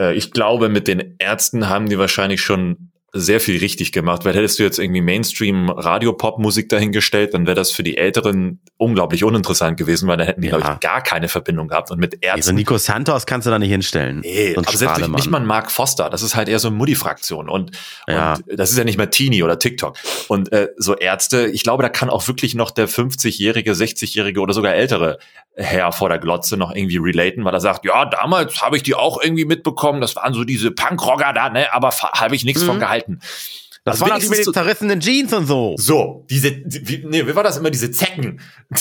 äh, ich glaube, mit den Ärzten haben die wahrscheinlich schon sehr viel richtig gemacht, weil hättest du jetzt irgendwie Mainstream-Radio-Pop-Musik dahingestellt, dann wäre das für die Älteren unglaublich uninteressant gewesen, weil dann hätten die, ja. glaube ich, gar keine Verbindung gehabt. Und mit Ärzten. Also Nico Santos kannst du da nicht hinstellen. Nee, aber selbst nicht mal Mark Foster, das ist halt eher so eine Mutti-Fraktion. Und, ja. und das ist ja nicht mehr Teenie oder TikTok. Und äh, so Ärzte, ich glaube, da kann auch wirklich noch der 50-jährige, 60-jährige oder sogar ältere Herr vor der Glotze noch irgendwie relaten, weil er sagt, ja, damals habe ich die auch irgendwie mitbekommen, das waren so diese Punkrocker da, ne, aber habe ich nichts mhm. von gehalten. Das also waren die mit den zerrissenen Jeans und so. So, diese, wie, nee, wie war das immer, diese Zecken?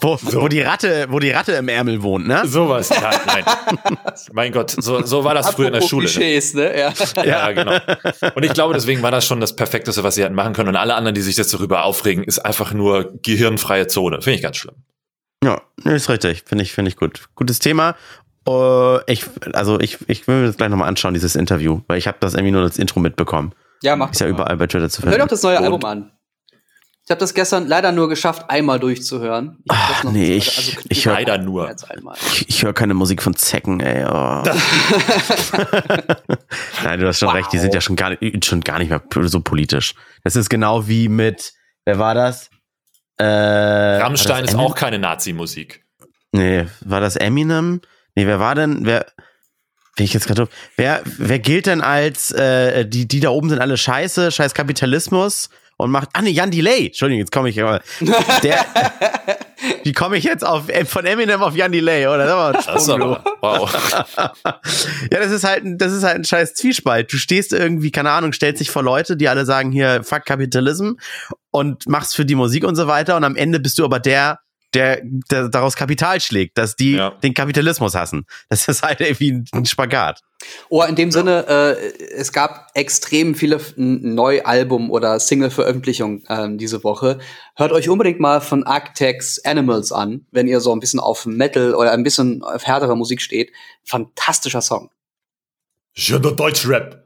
wo, so. wo, die Ratte, wo die Ratte im Ärmel wohnt, ne? Sowas, ja, nein. mein Gott, so, so war das früher in der Schule. Klischees, ne? Ja. ja, genau. Und ich glaube, deswegen war das schon das Perfekteste, was sie hätten machen können. Und alle anderen, die sich jetzt darüber aufregen, ist einfach nur gehirnfreie Zone. Finde ich ganz schlimm. Ja, ist richtig. Finde ich, finde ich gut. Gutes Thema. Uh, ich, also ich, ich will mir das gleich nochmal anschauen, dieses Interview, weil ich habe das irgendwie nur das Intro mitbekommen. Ja, mach Ist ja überall bei Twitter zu finden. Hör doch das neue Album an. Ich habe das gestern leider nur geschafft, einmal durchzuhören. Ich Ach, nee, ich, also, ich, ich höre leider nur. Ich, ich höre keine Musik von Zecken, ey. Oh. Nein, du hast schon wow. recht, die sind ja schon gar, nicht, schon gar nicht mehr so politisch. Das ist genau wie mit, wer war das? Äh, Rammstein das ist auch keine Nazi-Musik. Nee, war das Eminem? Nee, wer war denn, wer, bin ich jetzt gerade. Wer, wer gilt denn als, äh, die, die da oben sind alle scheiße, scheiß Kapitalismus und macht, ah ne, Jan Delay. Entschuldigung, jetzt komme ich aber, der, wie komme ich jetzt auf, von Eminem auf Jan Delay, oder? Das ist aber, wow. Ja, das ist halt, ein- das ist halt ein scheiß Zwiespalt. Du stehst irgendwie, keine Ahnung, stellst dich vor Leute, die alle sagen hier, fuck Kapitalism und machst für die Musik und so weiter und am Ende bist du aber der, der, der daraus Kapital schlägt, dass die Ja. den Kapitalismus hassen. Das ist halt irgendwie ein Spagat. Oh, in dem Sinne, äh, es gab extrem viele Neualbum- oder Single-Veröffentlichungen ähm, diese Woche. Hört euch unbedingt mal von Architects Animals an, wenn ihr so ein bisschen auf Metal oder ein bisschen auf härtere Musik steht. Fantastischer Song. Schöner Deutschrap.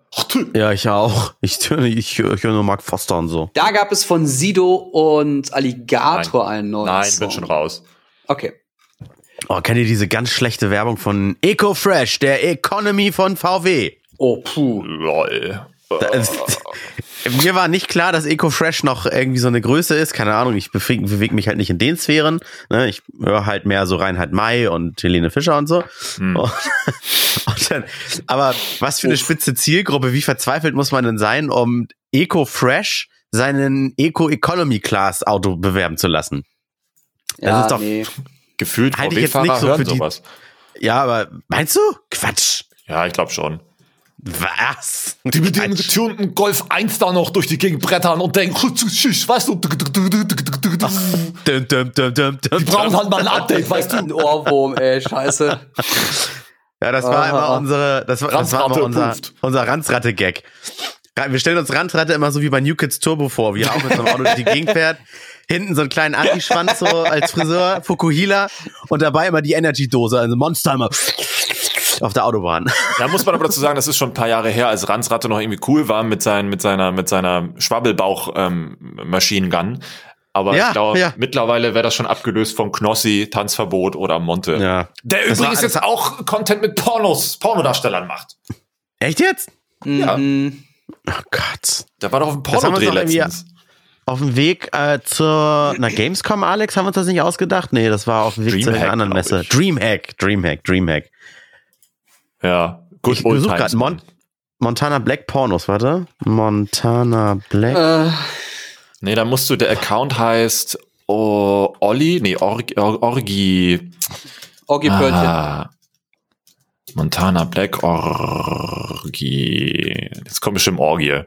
Ja, ich auch. Ich, ich, ich höre nur Mark Foster und so. Da gab es von Sido und Alligator einen neuen Nein, Song. bin schon raus. Okay. Oh, kennt ihr diese ganz schlechte Werbung von EcoFresh, der Economy von VW? Oh, puh. Lol. Das- Mir war nicht klar, dass EcoFresh noch irgendwie so eine Größe ist. Keine Ahnung, ich bewege beweg mich halt nicht in den Sphären. Ne? Ich höre halt mehr so Reinhard May und Helene Fischer und so. Hm. Und, und dann, aber was für eine spitze Zielgruppe, wie verzweifelt muss man denn sein, um EcoFresh seinen Eco-Economy-Class-Auto bewerben zu lassen? Ja, ist doch- nee. Gefühlt Halte ich jetzt nicht so für die- sowas. Ja, aber meinst du? Quatsch. Ja, ich glaube schon. Was? Die mit dem getunten Golf 1 da noch durch die Gegend brettern und denken, weißt du, die brauchen halt mal ein Update, weißt Ein du. Ohrwurm, ey, scheiße. Ja, das war immer unsere, das war, das war immer unser, unser Ranzratte-Gag. Wir stellen uns Ranzratte immer so wie bei New Kids Turbo vor, wie er auch mit so einem Auto durch die Gegend fährt. Hinten so einen kleinen Anti-Schwanz so als Friseur, Fukuhila und dabei immer die Energy-Dose, also Monster immer auf der Autobahn. Da muss man aber dazu sagen, das ist schon ein paar Jahre her, als Ranzratte noch irgendwie cool war mit, seinen, mit seiner, mit seiner Schwabbelbauch-Machine-Gun. aber Ja, ich glaube, ja. mittlerweile wäre das schon abgelöst von Knossi, Tanzverbot oder Monte. Ja. Der Das übrigens war- jetzt auch Content mit Pornos, Pornodarstellern macht. Echt jetzt? Ja. Mhm. Oh Gott. Der war doch auf dem Das haben wir Pornodreh uns doch irgendwie- letztens. Auf dem Weg äh, zur na, Gamescom, Alex, haben wir uns das nicht ausgedacht? Nee, das war auf dem Weg zu Dreamhack, einer anderen Messe. ich. Dreamhack, Dreamhack, Dreamhack. Ja, gut. Ich besuche gerade Mon Montana Black Pornos, warte. Montana Black. Äh, Nee, da musst du, der Account heißt oh, Olli, nee, Orgi, Or- Orgi. Orgi-Pörnchen. Ah, Montana Black Orgi. Jetzt kommt bestimmt Orgie. Ja,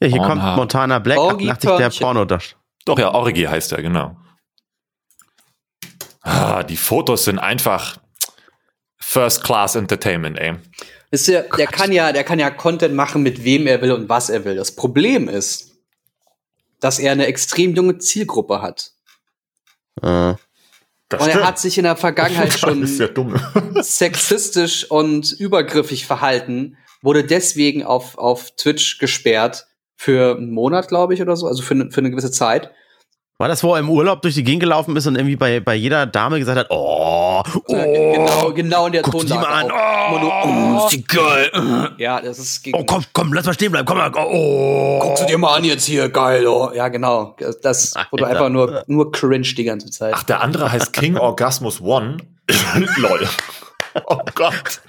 hier Pornhub. kommt Montana Black, Orgi 88 der Pörnchen. Pornodarsteller. Doch, ja, Orgi heißt er, genau. Ah, die Fotos sind einfach First Class Entertainment, ey. Wisst ihr, der kann ja, der kann ja Content machen, mit wem er will und was er will. Das Problem ist, dass er eine extrem junge Zielgruppe hat. Äh, Und er hat sich in der Vergangenheit schon ist ja dumm. sexistisch und übergriffig verhalten, wurde deswegen auf, auf Twitch gesperrt für einen Monat, glaube ich, oder so, also für, eine- für eine gewisse Zeit. war das, wo er im Urlaub durch die Gegend gelaufen ist und irgendwie bei, bei jeder Dame gesagt hat, oh, oh, Äh, genau, genau in der guck die Tonlage. mal an, auch. Immer nur, oh, ist die geil. Ja, das ist Oh, komm, komm, lass mal stehen bleiben, komm mal, oh. Guckst du dir mal an jetzt hier, geil, oh. Ja, genau. Das wurde einfach nur, nur cringe die ganze Zeit. Ach, der andere heißt King Orgasmus One. Lol. Oh Gott.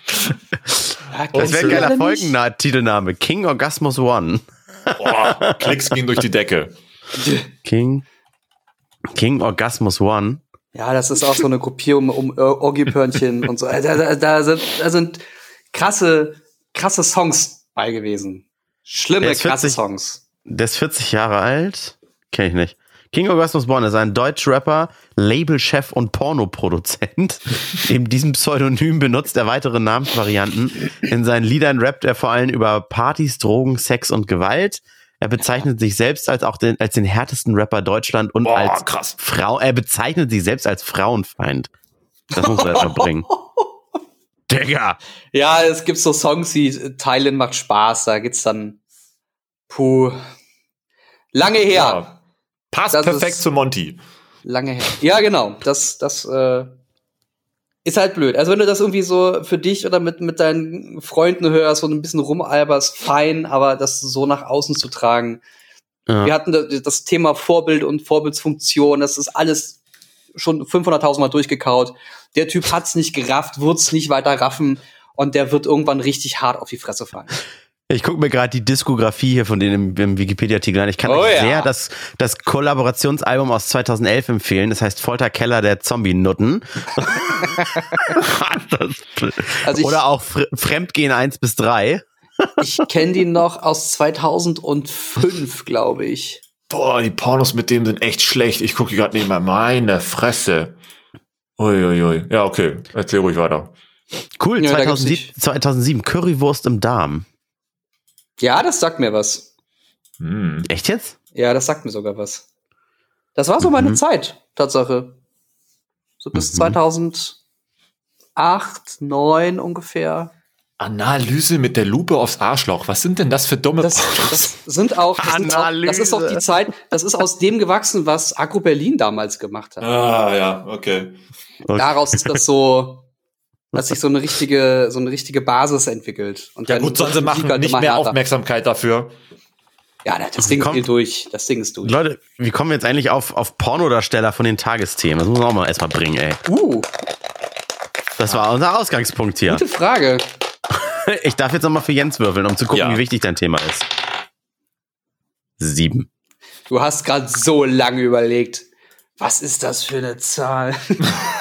Ja, Das wäre ein geiler? Folgentitelname. King Orgasmus One. Boah, Klicks gehen durch die Decke. King, King Orgasmus One. Ja, das ist auch so eine Gruppierung um Or- Orgi-Pörnchen und so. Da, da, da, sind, da sind krasse, krasse Songs bei gewesen. Schlimme, krasse 40 Songs. Der ist 40 Jahre alt. Kenn ich nicht. King Orgasmus One ist ein Deutsch-Rapper, Labelchef und Pornoproduzent. Neben diesem Pseudonym benutzt er weitere Namensvarianten. In seinen Liedern rappt er vor allem über Partys, Drogen, Sex und Gewalt. Er bezeichnet sich selbst als auch den, als den härtesten Rapper Deutschland und Boah, als krass. Frau. Er bezeichnet sich selbst als Frauenfeind. Das muss er erstmal bringen. Digga. Ja, es gibt so Songs wie Teilen macht Spaß, da geht's dann, puh, lange her. Ja. Passt Das perfekt zu Monty. Lange her. Ja, genau. Das, das äh, ist halt blöd. Also wenn du das irgendwie so für dich oder mit, mit deinen Freunden hörst und ein bisschen rumalberst, fein, aber das so nach außen zu tragen. Ja. Wir hatten das, Thema Vorbild und Vorbildsfunktion, das ist alles schon 500.000 Mal durchgekaut. Der Typ hat's nicht gerafft, wird's nicht weiter raffen und der wird irgendwann richtig hart auf die Fresse fallen. Ich gucke mir gerade die Diskografie hier von denen im, im Wikipedia-Artikel an. Ich kann Oh euch ja. sehr das, das Kollaborationsalbum aus 2011 empfehlen. Das heißt Folter Keller der Zombie-Nutten. Also Oder auch Fr Fremdgehen 1 bis 3. Ich kenne die noch aus 2005, glaube ich. Boah, die Pornos mit dem sind echt schlecht. Ich gucke gerade nicht mal meine Fresse. Uiuiui. Ja, okay. Erzähl ruhig weiter. Cool, Ja, da gibt's 2007, 2007 Currywurst im Darm. Ja, das sagt mir was. Hm. Echt jetzt? Ja, das sagt mir sogar was. Das war so meine Mhm. Zeit, Tatsache. So bis Mhm. 2008, 2009 ungefähr. Analyse mit der Lupe aufs Arschloch. Was sind denn das für dumme Das, das sind auch, das, sind auch, das ist auch die Analyse. Zeit, das ist aus dem gewachsen, was Agro Berlin damals gemacht hat. Ah, ja, okay. Daraus ist das so, hat sich so eine richtige, so eine richtige Basis entwickelt. Und Ja dann gut, sollen sie machen. halt Nicht mehr härter. Aufmerksamkeit dafür. Ja, das Ding Komm. ist durch. Das Ding ist durch. Leute, wie kommen wir jetzt eigentlich auf, auf Pornodarsteller von den Tagesthemen? Das muss man auch mal erstmal bringen, ey. Uh, Das war unser Ausgangspunkt hier. gute Frage. Ich darf jetzt nochmal für Jens würfeln, um zu gucken, Ja. wie wichtig dein Thema ist. Sieben. Du hast gerade so lange überlegt. Was ist das für eine Zahl?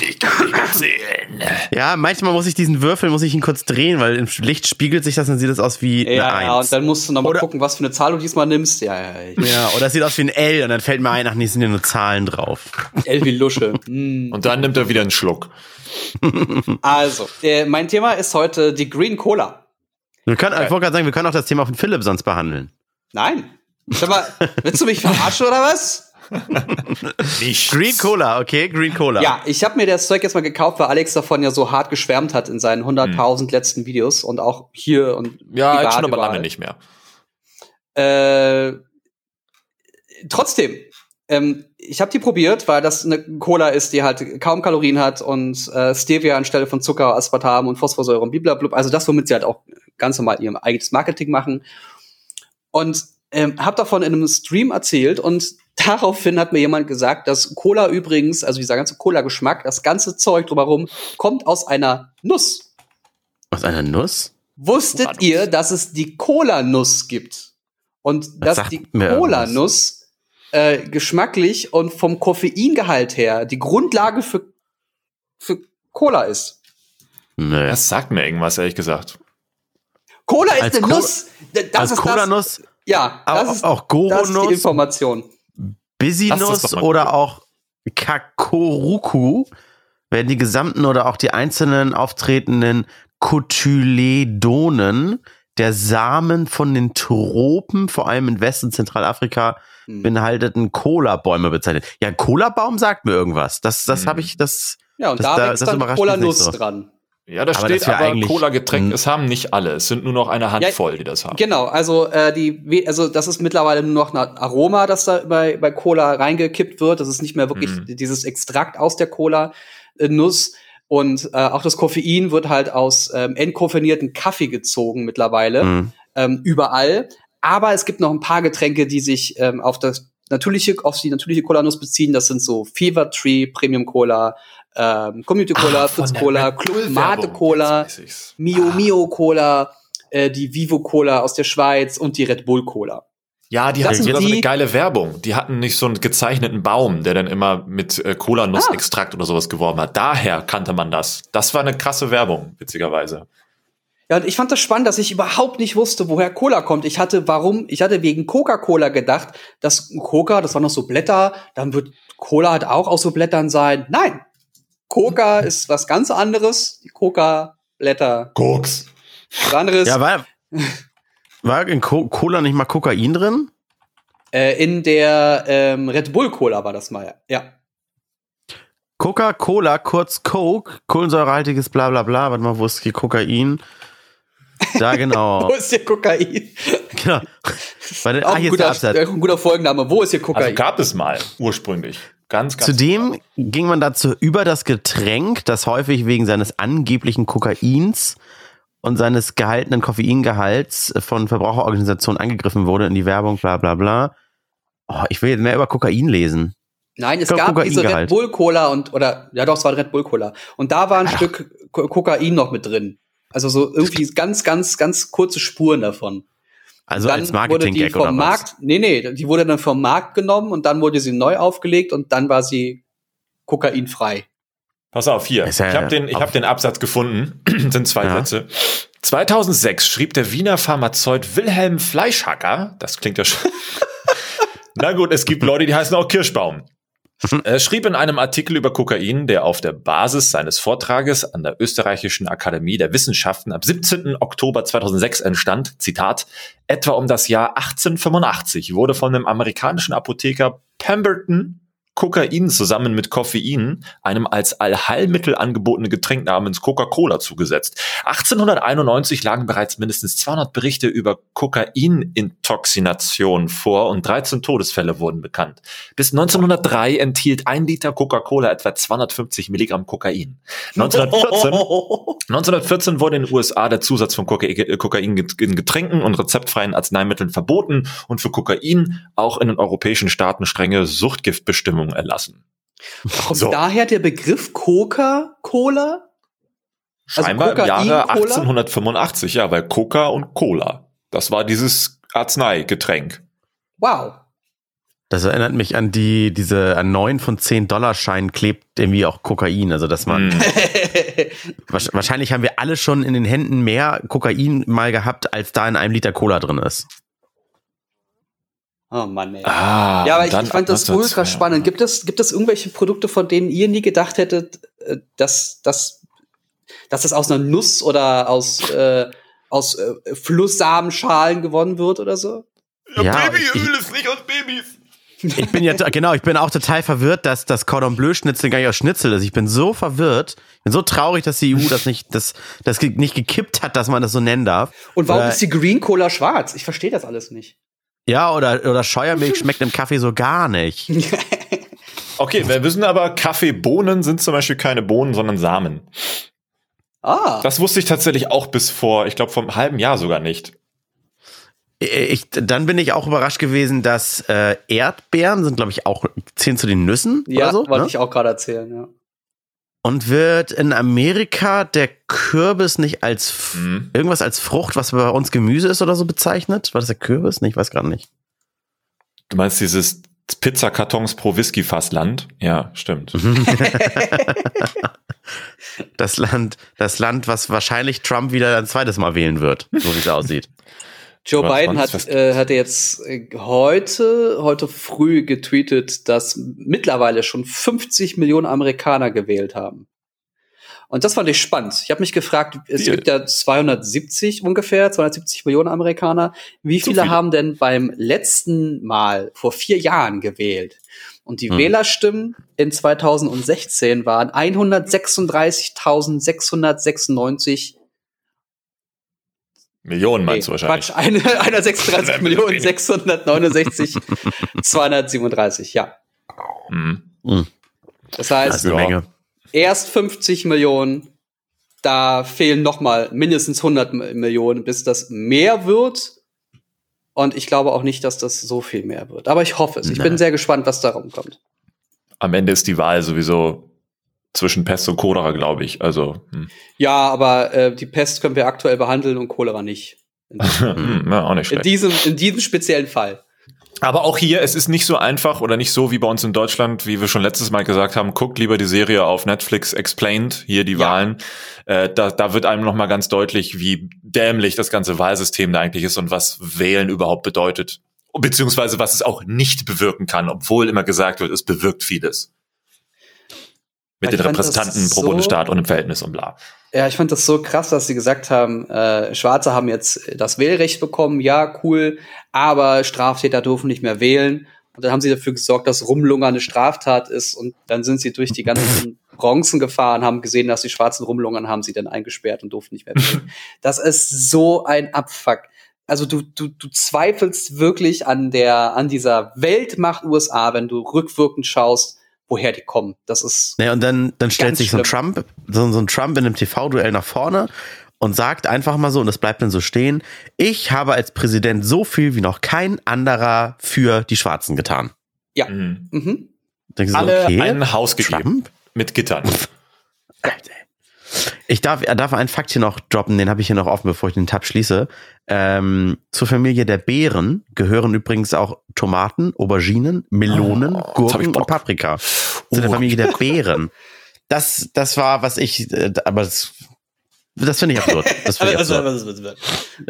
Ich kann nicht sehen. Ja, manchmal muss ich diesen Würfel, muss ich ihn kurz drehen, weil im Licht spiegelt sich das und dann sieht es aus wie eine ja, ja, Eins. und dann musst du noch mal Oder- gucken, was für eine Zahl du diesmal nimmst. Ja, ja, ja. ja, oder es sieht aus wie ein L und dann fällt mir ein, ach nee, es sind ja nur Zahlen drauf. L wie Lusche. Hm. Und dann nimmt er wieder einen Schluck. Also, äh, mein Thema ist heute die Green Cola. Wir können, ich wollte gerade sagen, wir können auch das Thema von Philipp sonst behandeln. Nein. Sag mal, willst du mich verarschen oder was? Nicht. Green Cola, okay, Green Cola. Ja, ich habe mir das Zeug jetzt mal gekauft, weil Alex davon ja so hart geschwärmt hat in seinen 100.000 letzten Videos und auch hier und Ja, privat jetzt schon aber überall. lange nicht mehr. Äh, trotzdem, ähm, ich habe die probiert, weil das eine Cola ist, die halt kaum Kalorien hat und äh, Stevia anstelle von Zucker, Aspartam und Phosphorsäure und blablabla. Also das, womit sie halt auch ganz normal ihr eigenes Marketing machen. Und ähm, habe davon in einem Stream erzählt und daraufhin hat mir jemand gesagt, dass Cola übrigens, also dieser ganze Cola-Geschmack, das ganze Zeug drumherum, kommt aus einer Nuss. Aus einer Nuss? Wusstet Cola-Nuss. ihr, dass es die Cola-Nuss gibt? Und dass die Cola-Nuss äh, geschmacklich und vom Koffeingehalt her die Grundlage für, für Cola ist. Nö. Das sagt mir irgendwas, ehrlich gesagt. Cola ist Als eine Co- Nuss. Das Als ist Cola-Nuss, das. Ja, das auch, ist, auch das ist die Goro-Nuss, Information. Mal oder auch Kakoruku werden die gesamten oder auch die einzelnen auftretenden Cotyledonen der Samen von den Tropen, vor allem in West- und Zentralafrika, Hm. beinhalteten Cola-Bäume bezeichnet. Ja, ein Cola-Baum sagt mir irgendwas. Das, das Hm. habe ich, das. Ja, und Das- da, da- wächst das dann Cola-Nuss nicht so. dran. Ja, da Aber steht das wär aber Cola-Getränk. Es haben nicht alle. Es sind nur noch eine Handvoll, die das haben. Genau, also äh, die, also das ist mittlerweile nur noch ein Aroma, das da bei, bei Cola reingekippt wird. Das ist nicht mehr wirklich Mhm. dieses Extrakt aus der Cola äh, Nuss. Und äh, auch das Koffein wird halt aus ähm, entkoffinierten Kaffee gezogen mittlerweile Hm. ähm, überall. Aber es gibt noch ein paar Getränke, die sich ähm, auf das natürliche, auf die natürliche Cola-Nuss beziehen. Das sind so Fever Tree, Premium Cola, ähm, Community Cola, Ah, Fritz Cola, Club Mate. Cola, weiß ich's. Mio Mio Cola, äh, die Vivo Cola aus der Schweiz und die Red Bull Cola. Ja, die Das hatten so die- eine geile Werbung. Die hatten nicht so einen gezeichneten Baum, der dann immer mit äh, Cola-Nuss-Extrakt oder sowas geworben hat. Daher kannte man das. Das war eine krasse Werbung, witzigerweise. Ja, und ich fand das spannend, dass ich überhaupt nicht wusste, woher Cola kommt. Ich hatte, warum, ich hatte wegen Coca-Cola gedacht, dass Coca, das waren noch so Blätter, dann wird Cola halt auch aus so Blättern sein. Nein. Coca ist was ganz anderes. Die Coca-Blätter. Koks. Was anderes. Ja, war, war in Co Cola nicht mal Kokain drin? äh, in der ähm, Red Bull Cola war das mal. Ja. Coca-Cola, kurz Coke, kohlensäurehaltiges bla bla bla, warte mal, wo ist hier Kokain? Da genau. Wo ist hier Kokain? genau. Warte, Auch ah, ein hier ist der guter, Absatz. äh, ein guter Folgenname. Wo ist hier Also Kokain? gab es mal, ursprünglich. Ganz, ganz. Zudem ging man dazu über das Getränk, das häufig wegen seines angeblichen Kokains und seines gehaltenen Koffeingehalts von Verbraucherorganisationen angegriffen wurde in die Werbung, bla bla bla. Oh, ich will jetzt mehr über Kokain lesen. Nein, es glaub, gab diese Red. Bull Cola und oder ja doch, es war Red Bull Cola und da war ein Ach. Stück Ko Kokain noch mit drin. Also so irgendwie ganz, ganz, ganz kurze Spuren davon. Also dann als wurde die Marketing-Gag vom oder was? Markt, nee, nee, die wurde dann vom Markt genommen und dann wurde sie neu aufgelegt und dann war sie kokainfrei. Pass auf, hier. Ja ich habe den, ich hab den Absatz gefunden. sind zwei Ja. Sätze. 2006 schrieb der Wiener Pharmazeut Wilhelm Fleischhacker, das klingt ja schon. Na gut, es gibt Leute, die heißen auch Kirschbaum. Er schrieb in einem Artikel über Kokain, der auf der Basis seines Vortrages an der Österreichischen Akademie der Wissenschaften am 17. Oktober 2006 entstand, Zitat, etwa um das Jahr 1885 wurde von dem amerikanischen Apotheker Pemberton Kokain zusammen mit Koffein einem als Allheilmittel angebotenen Getränk namens Coca-Cola zugesetzt. 1891 lagen bereits mindestens 200 Berichte über Kokainintoxination vor und 13 Todesfälle wurden bekannt. Bis 1903 enthielt ein Liter Coca-Cola etwa 250 Milligramm Kokain. 1914 1914 wurde in den USA der Zusatz von äh, Kokain in Getränken und rezeptfreien Arzneimitteln verboten und für Kokain auch in den europäischen Staaten strenge Suchtgiftbestimmungen erlassen. Kommt So. daher der Begriff Coca-Cola? Also Scheinbar im Kokain, Jahre Cola? 1885, ja, weil Coca und Cola. Das war dieses Arzneigetränk. Wow. Das erinnert mich an die, diese, an neun von zehn Dollar Scheinen klebt irgendwie auch Kokain. Also, dass man, Hm. wahrsch- wahrscheinlich haben wir alle schon in den Händen mehr Kokain mal gehabt, als da in einem Liter Cola drin ist. Oh Mann, ey. Ah, ja, aber ich, ich fand das 1902. ultra spannend. Gibt es, gibt es irgendwelche Produkte, von denen ihr nie gedacht hättet, äh, dass, dass, dass das aus einer Nuss oder aus, äh, aus äh, Flusssamenschalen gewonnen wird oder so? Ja, ich, ist nicht aus Babys. ich bin ja, genau, ich bin auch total verwirrt, dass das Cordon Bleu Schnitzel gar nicht aus Schnitzel ist. Ich bin so verwirrt. Ich bin so traurig, dass die EU das nicht, das, das nicht gekippt hat, dass man das so nennen darf. Und warum Äh, ist die Green Cola schwarz? Ich verstehe das alles nicht. Ja, oder, oder Scheuermilch schmeckt im Kaffee so gar nicht. Okay, wir wissen aber, Kaffeebohnen sind zum Beispiel keine Bohnen, sondern Samen. Ah, Das wusste ich tatsächlich auch bis vor, ich glaube, vor einem halben Jahr sogar nicht. Ich, dann bin ich auch überrascht gewesen, dass äh, Erdbeeren sind, glaube ich, auch zehn zu den Nüssen ja, oder so. wollte Ne? ich auch gerade erzählen, ja. Und wird in Amerika der Kürbis nicht als Mhm. irgendwas als Frucht, was bei uns Gemüse ist oder so bezeichnet? War das der Kürbis? Nee, ich weiß gerade nicht. Du meinst dieses Pizzakartons pro Whiskyfassland? Ja, stimmt. Das Land, das Land, was wahrscheinlich Trump wieder ein zweites Mal wählen wird, so wie es aussieht. Joe Aber Biden hat, äh, hatte jetzt äh, heute, heute früh getweetet, dass mittlerweile schon 50 Millionen Amerikaner gewählt haben. Und das fand ich spannend. Ich habe mich gefragt, es Viel. gibt ja 270 ungefähr, 270 Millionen Amerikaner. Wie So viele, viele. haben denn beim letzten Mal vor vier Jahren gewählt? Und die Hm. Wählerstimmen in 2016 waren 136.696 Millionen meinst du Nee, wahrscheinlich. Quatsch, eine, einer 36 Sehr Millionen wenig. 669 237, ja. Mhm. Das Das heißt, eine Ja. Menge. erst 50 Millionen, da fehlen noch mal mindestens 100 M- Millionen, bis das mehr wird. Und ich glaube auch nicht, dass das so viel mehr wird. Aber ich hoffe es. Ich Nee. bin sehr gespannt, was da rumkommt. Am Ende ist die Wahl sowieso zwischen Pest und Cholera, glaube ich. Also, hm. Ja, aber äh, die Pest können wir aktuell behandeln und Cholera nicht. In, Hm, ja, auch nicht in, schlecht. diesem, in diesem speziellen Fall. Aber auch hier, es ist nicht so einfach oder nicht so wie bei uns in Deutschland, wie wir schon letztes Mal gesagt haben, guckt lieber die Serie auf Netflix Explained, hier die Ja. Wahlen. Äh, da, da wird einem nochmal ganz deutlich, wie dämlich das ganze Wahlsystem da eigentlich ist und was Wählen überhaupt bedeutet. Beziehungsweise was es auch nicht bewirken kann, obwohl immer gesagt wird, es bewirkt vieles. Mit Ich den Repräsentanten pro so- Bundesstaat und im Verhältnis und bla. Ja, ich fand das so krass, dass sie gesagt haben, äh, Schwarze haben jetzt das Wählrecht bekommen, ja, cool, aber Straftäter dürfen nicht mehr wählen. Und dann haben sie dafür gesorgt, dass Rumlungern eine Straftat ist und dann sind sie durch die ganzen Bronzen gefahren, haben gesehen, dass die schwarzen Rumlungern haben sie dann eingesperrt und durften nicht mehr wählen. Das ist so ein Abfuck. Also du, du, du zweifelst wirklich an der, an dieser Weltmacht USA, wenn du rückwirkend schaust, woher die kommen. Das ist Naja, und dann, dann stellt sich so ein schlimm. Trump, so, so ein Trump in einem TV-Duell nach vorne und sagt einfach mal so, und das bleibt dann so stehen, ich habe als Präsident so viel wie noch kein anderer für die Schwarzen getan. ja. Mhm. Mhm. Denkst du so, Alle okay, ein Haus gegeben Trump? mit Gittern. Alter. Ich darf, er darf einen Fakt hier noch droppen, den habe ich hier noch offen, bevor ich den Tab schließe. Ähm, zur Familie der Beeren gehören übrigens auch Tomaten, Auberginen, Melonen, Oh, Gurken und. Paprika. Zu der Oh. Familie der Beeren. Das, das war, was ich, äh, aber das, das finde ich absurd. Das finde ich Also, absurd.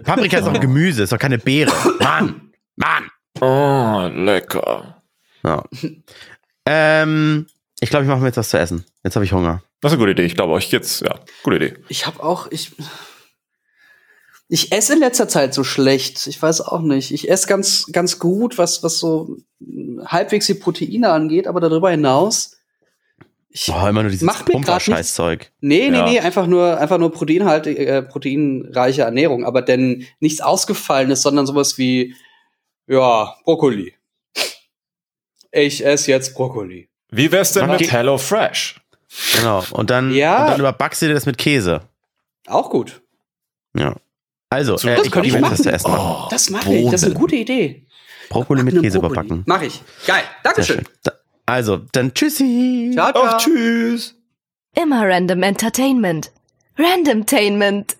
Paprika ist auch Gemüse, ist doch keine Beere. Mann! Mann! Oh, lecker. Ja. ähm, ich glaube, ich mache mir jetzt was zu essen. Jetzt habe ich Hunger. Das ist eine gute Idee. Ich glaube euch jetzt, ja, gute Idee. Ich habe auch, ich, ich esse in letzter Zeit so schlecht. Ich weiß auch nicht. Ich esse ganz, ganz gut, was, was so halbwegs die Proteine angeht, aber darüber hinaus. Ich, Oh, immer nur dieses Macht mir grad Pumper-Scheißzeug. nee, nee, Ja. nee, einfach nur, einfach nur proteinhalte, äh, proteinreiche Ernährung, aber denn nichts Ausgefallenes, sondern sowas wie, ja, Brokkoli. Ich esse jetzt Brokkoli. Wie wär's denn Okay. mit Hello Fresh? Genau. Und dann, Ja. und dann überbackst du dir das mit Käse. Auch gut. Ja. Also, So, äh, das ich könnte ich werde das machen. essen machen. Das mache ich. Das ist eine gute Idee. Brokkoli mit Käse Brokkoli. überbacken. Mach ich. Geil. Dankeschön. schön. Da, also, dann tschüssi. Ciao, ciao. Ach, tschüss. Immer Random Entertainment. Randomtainment.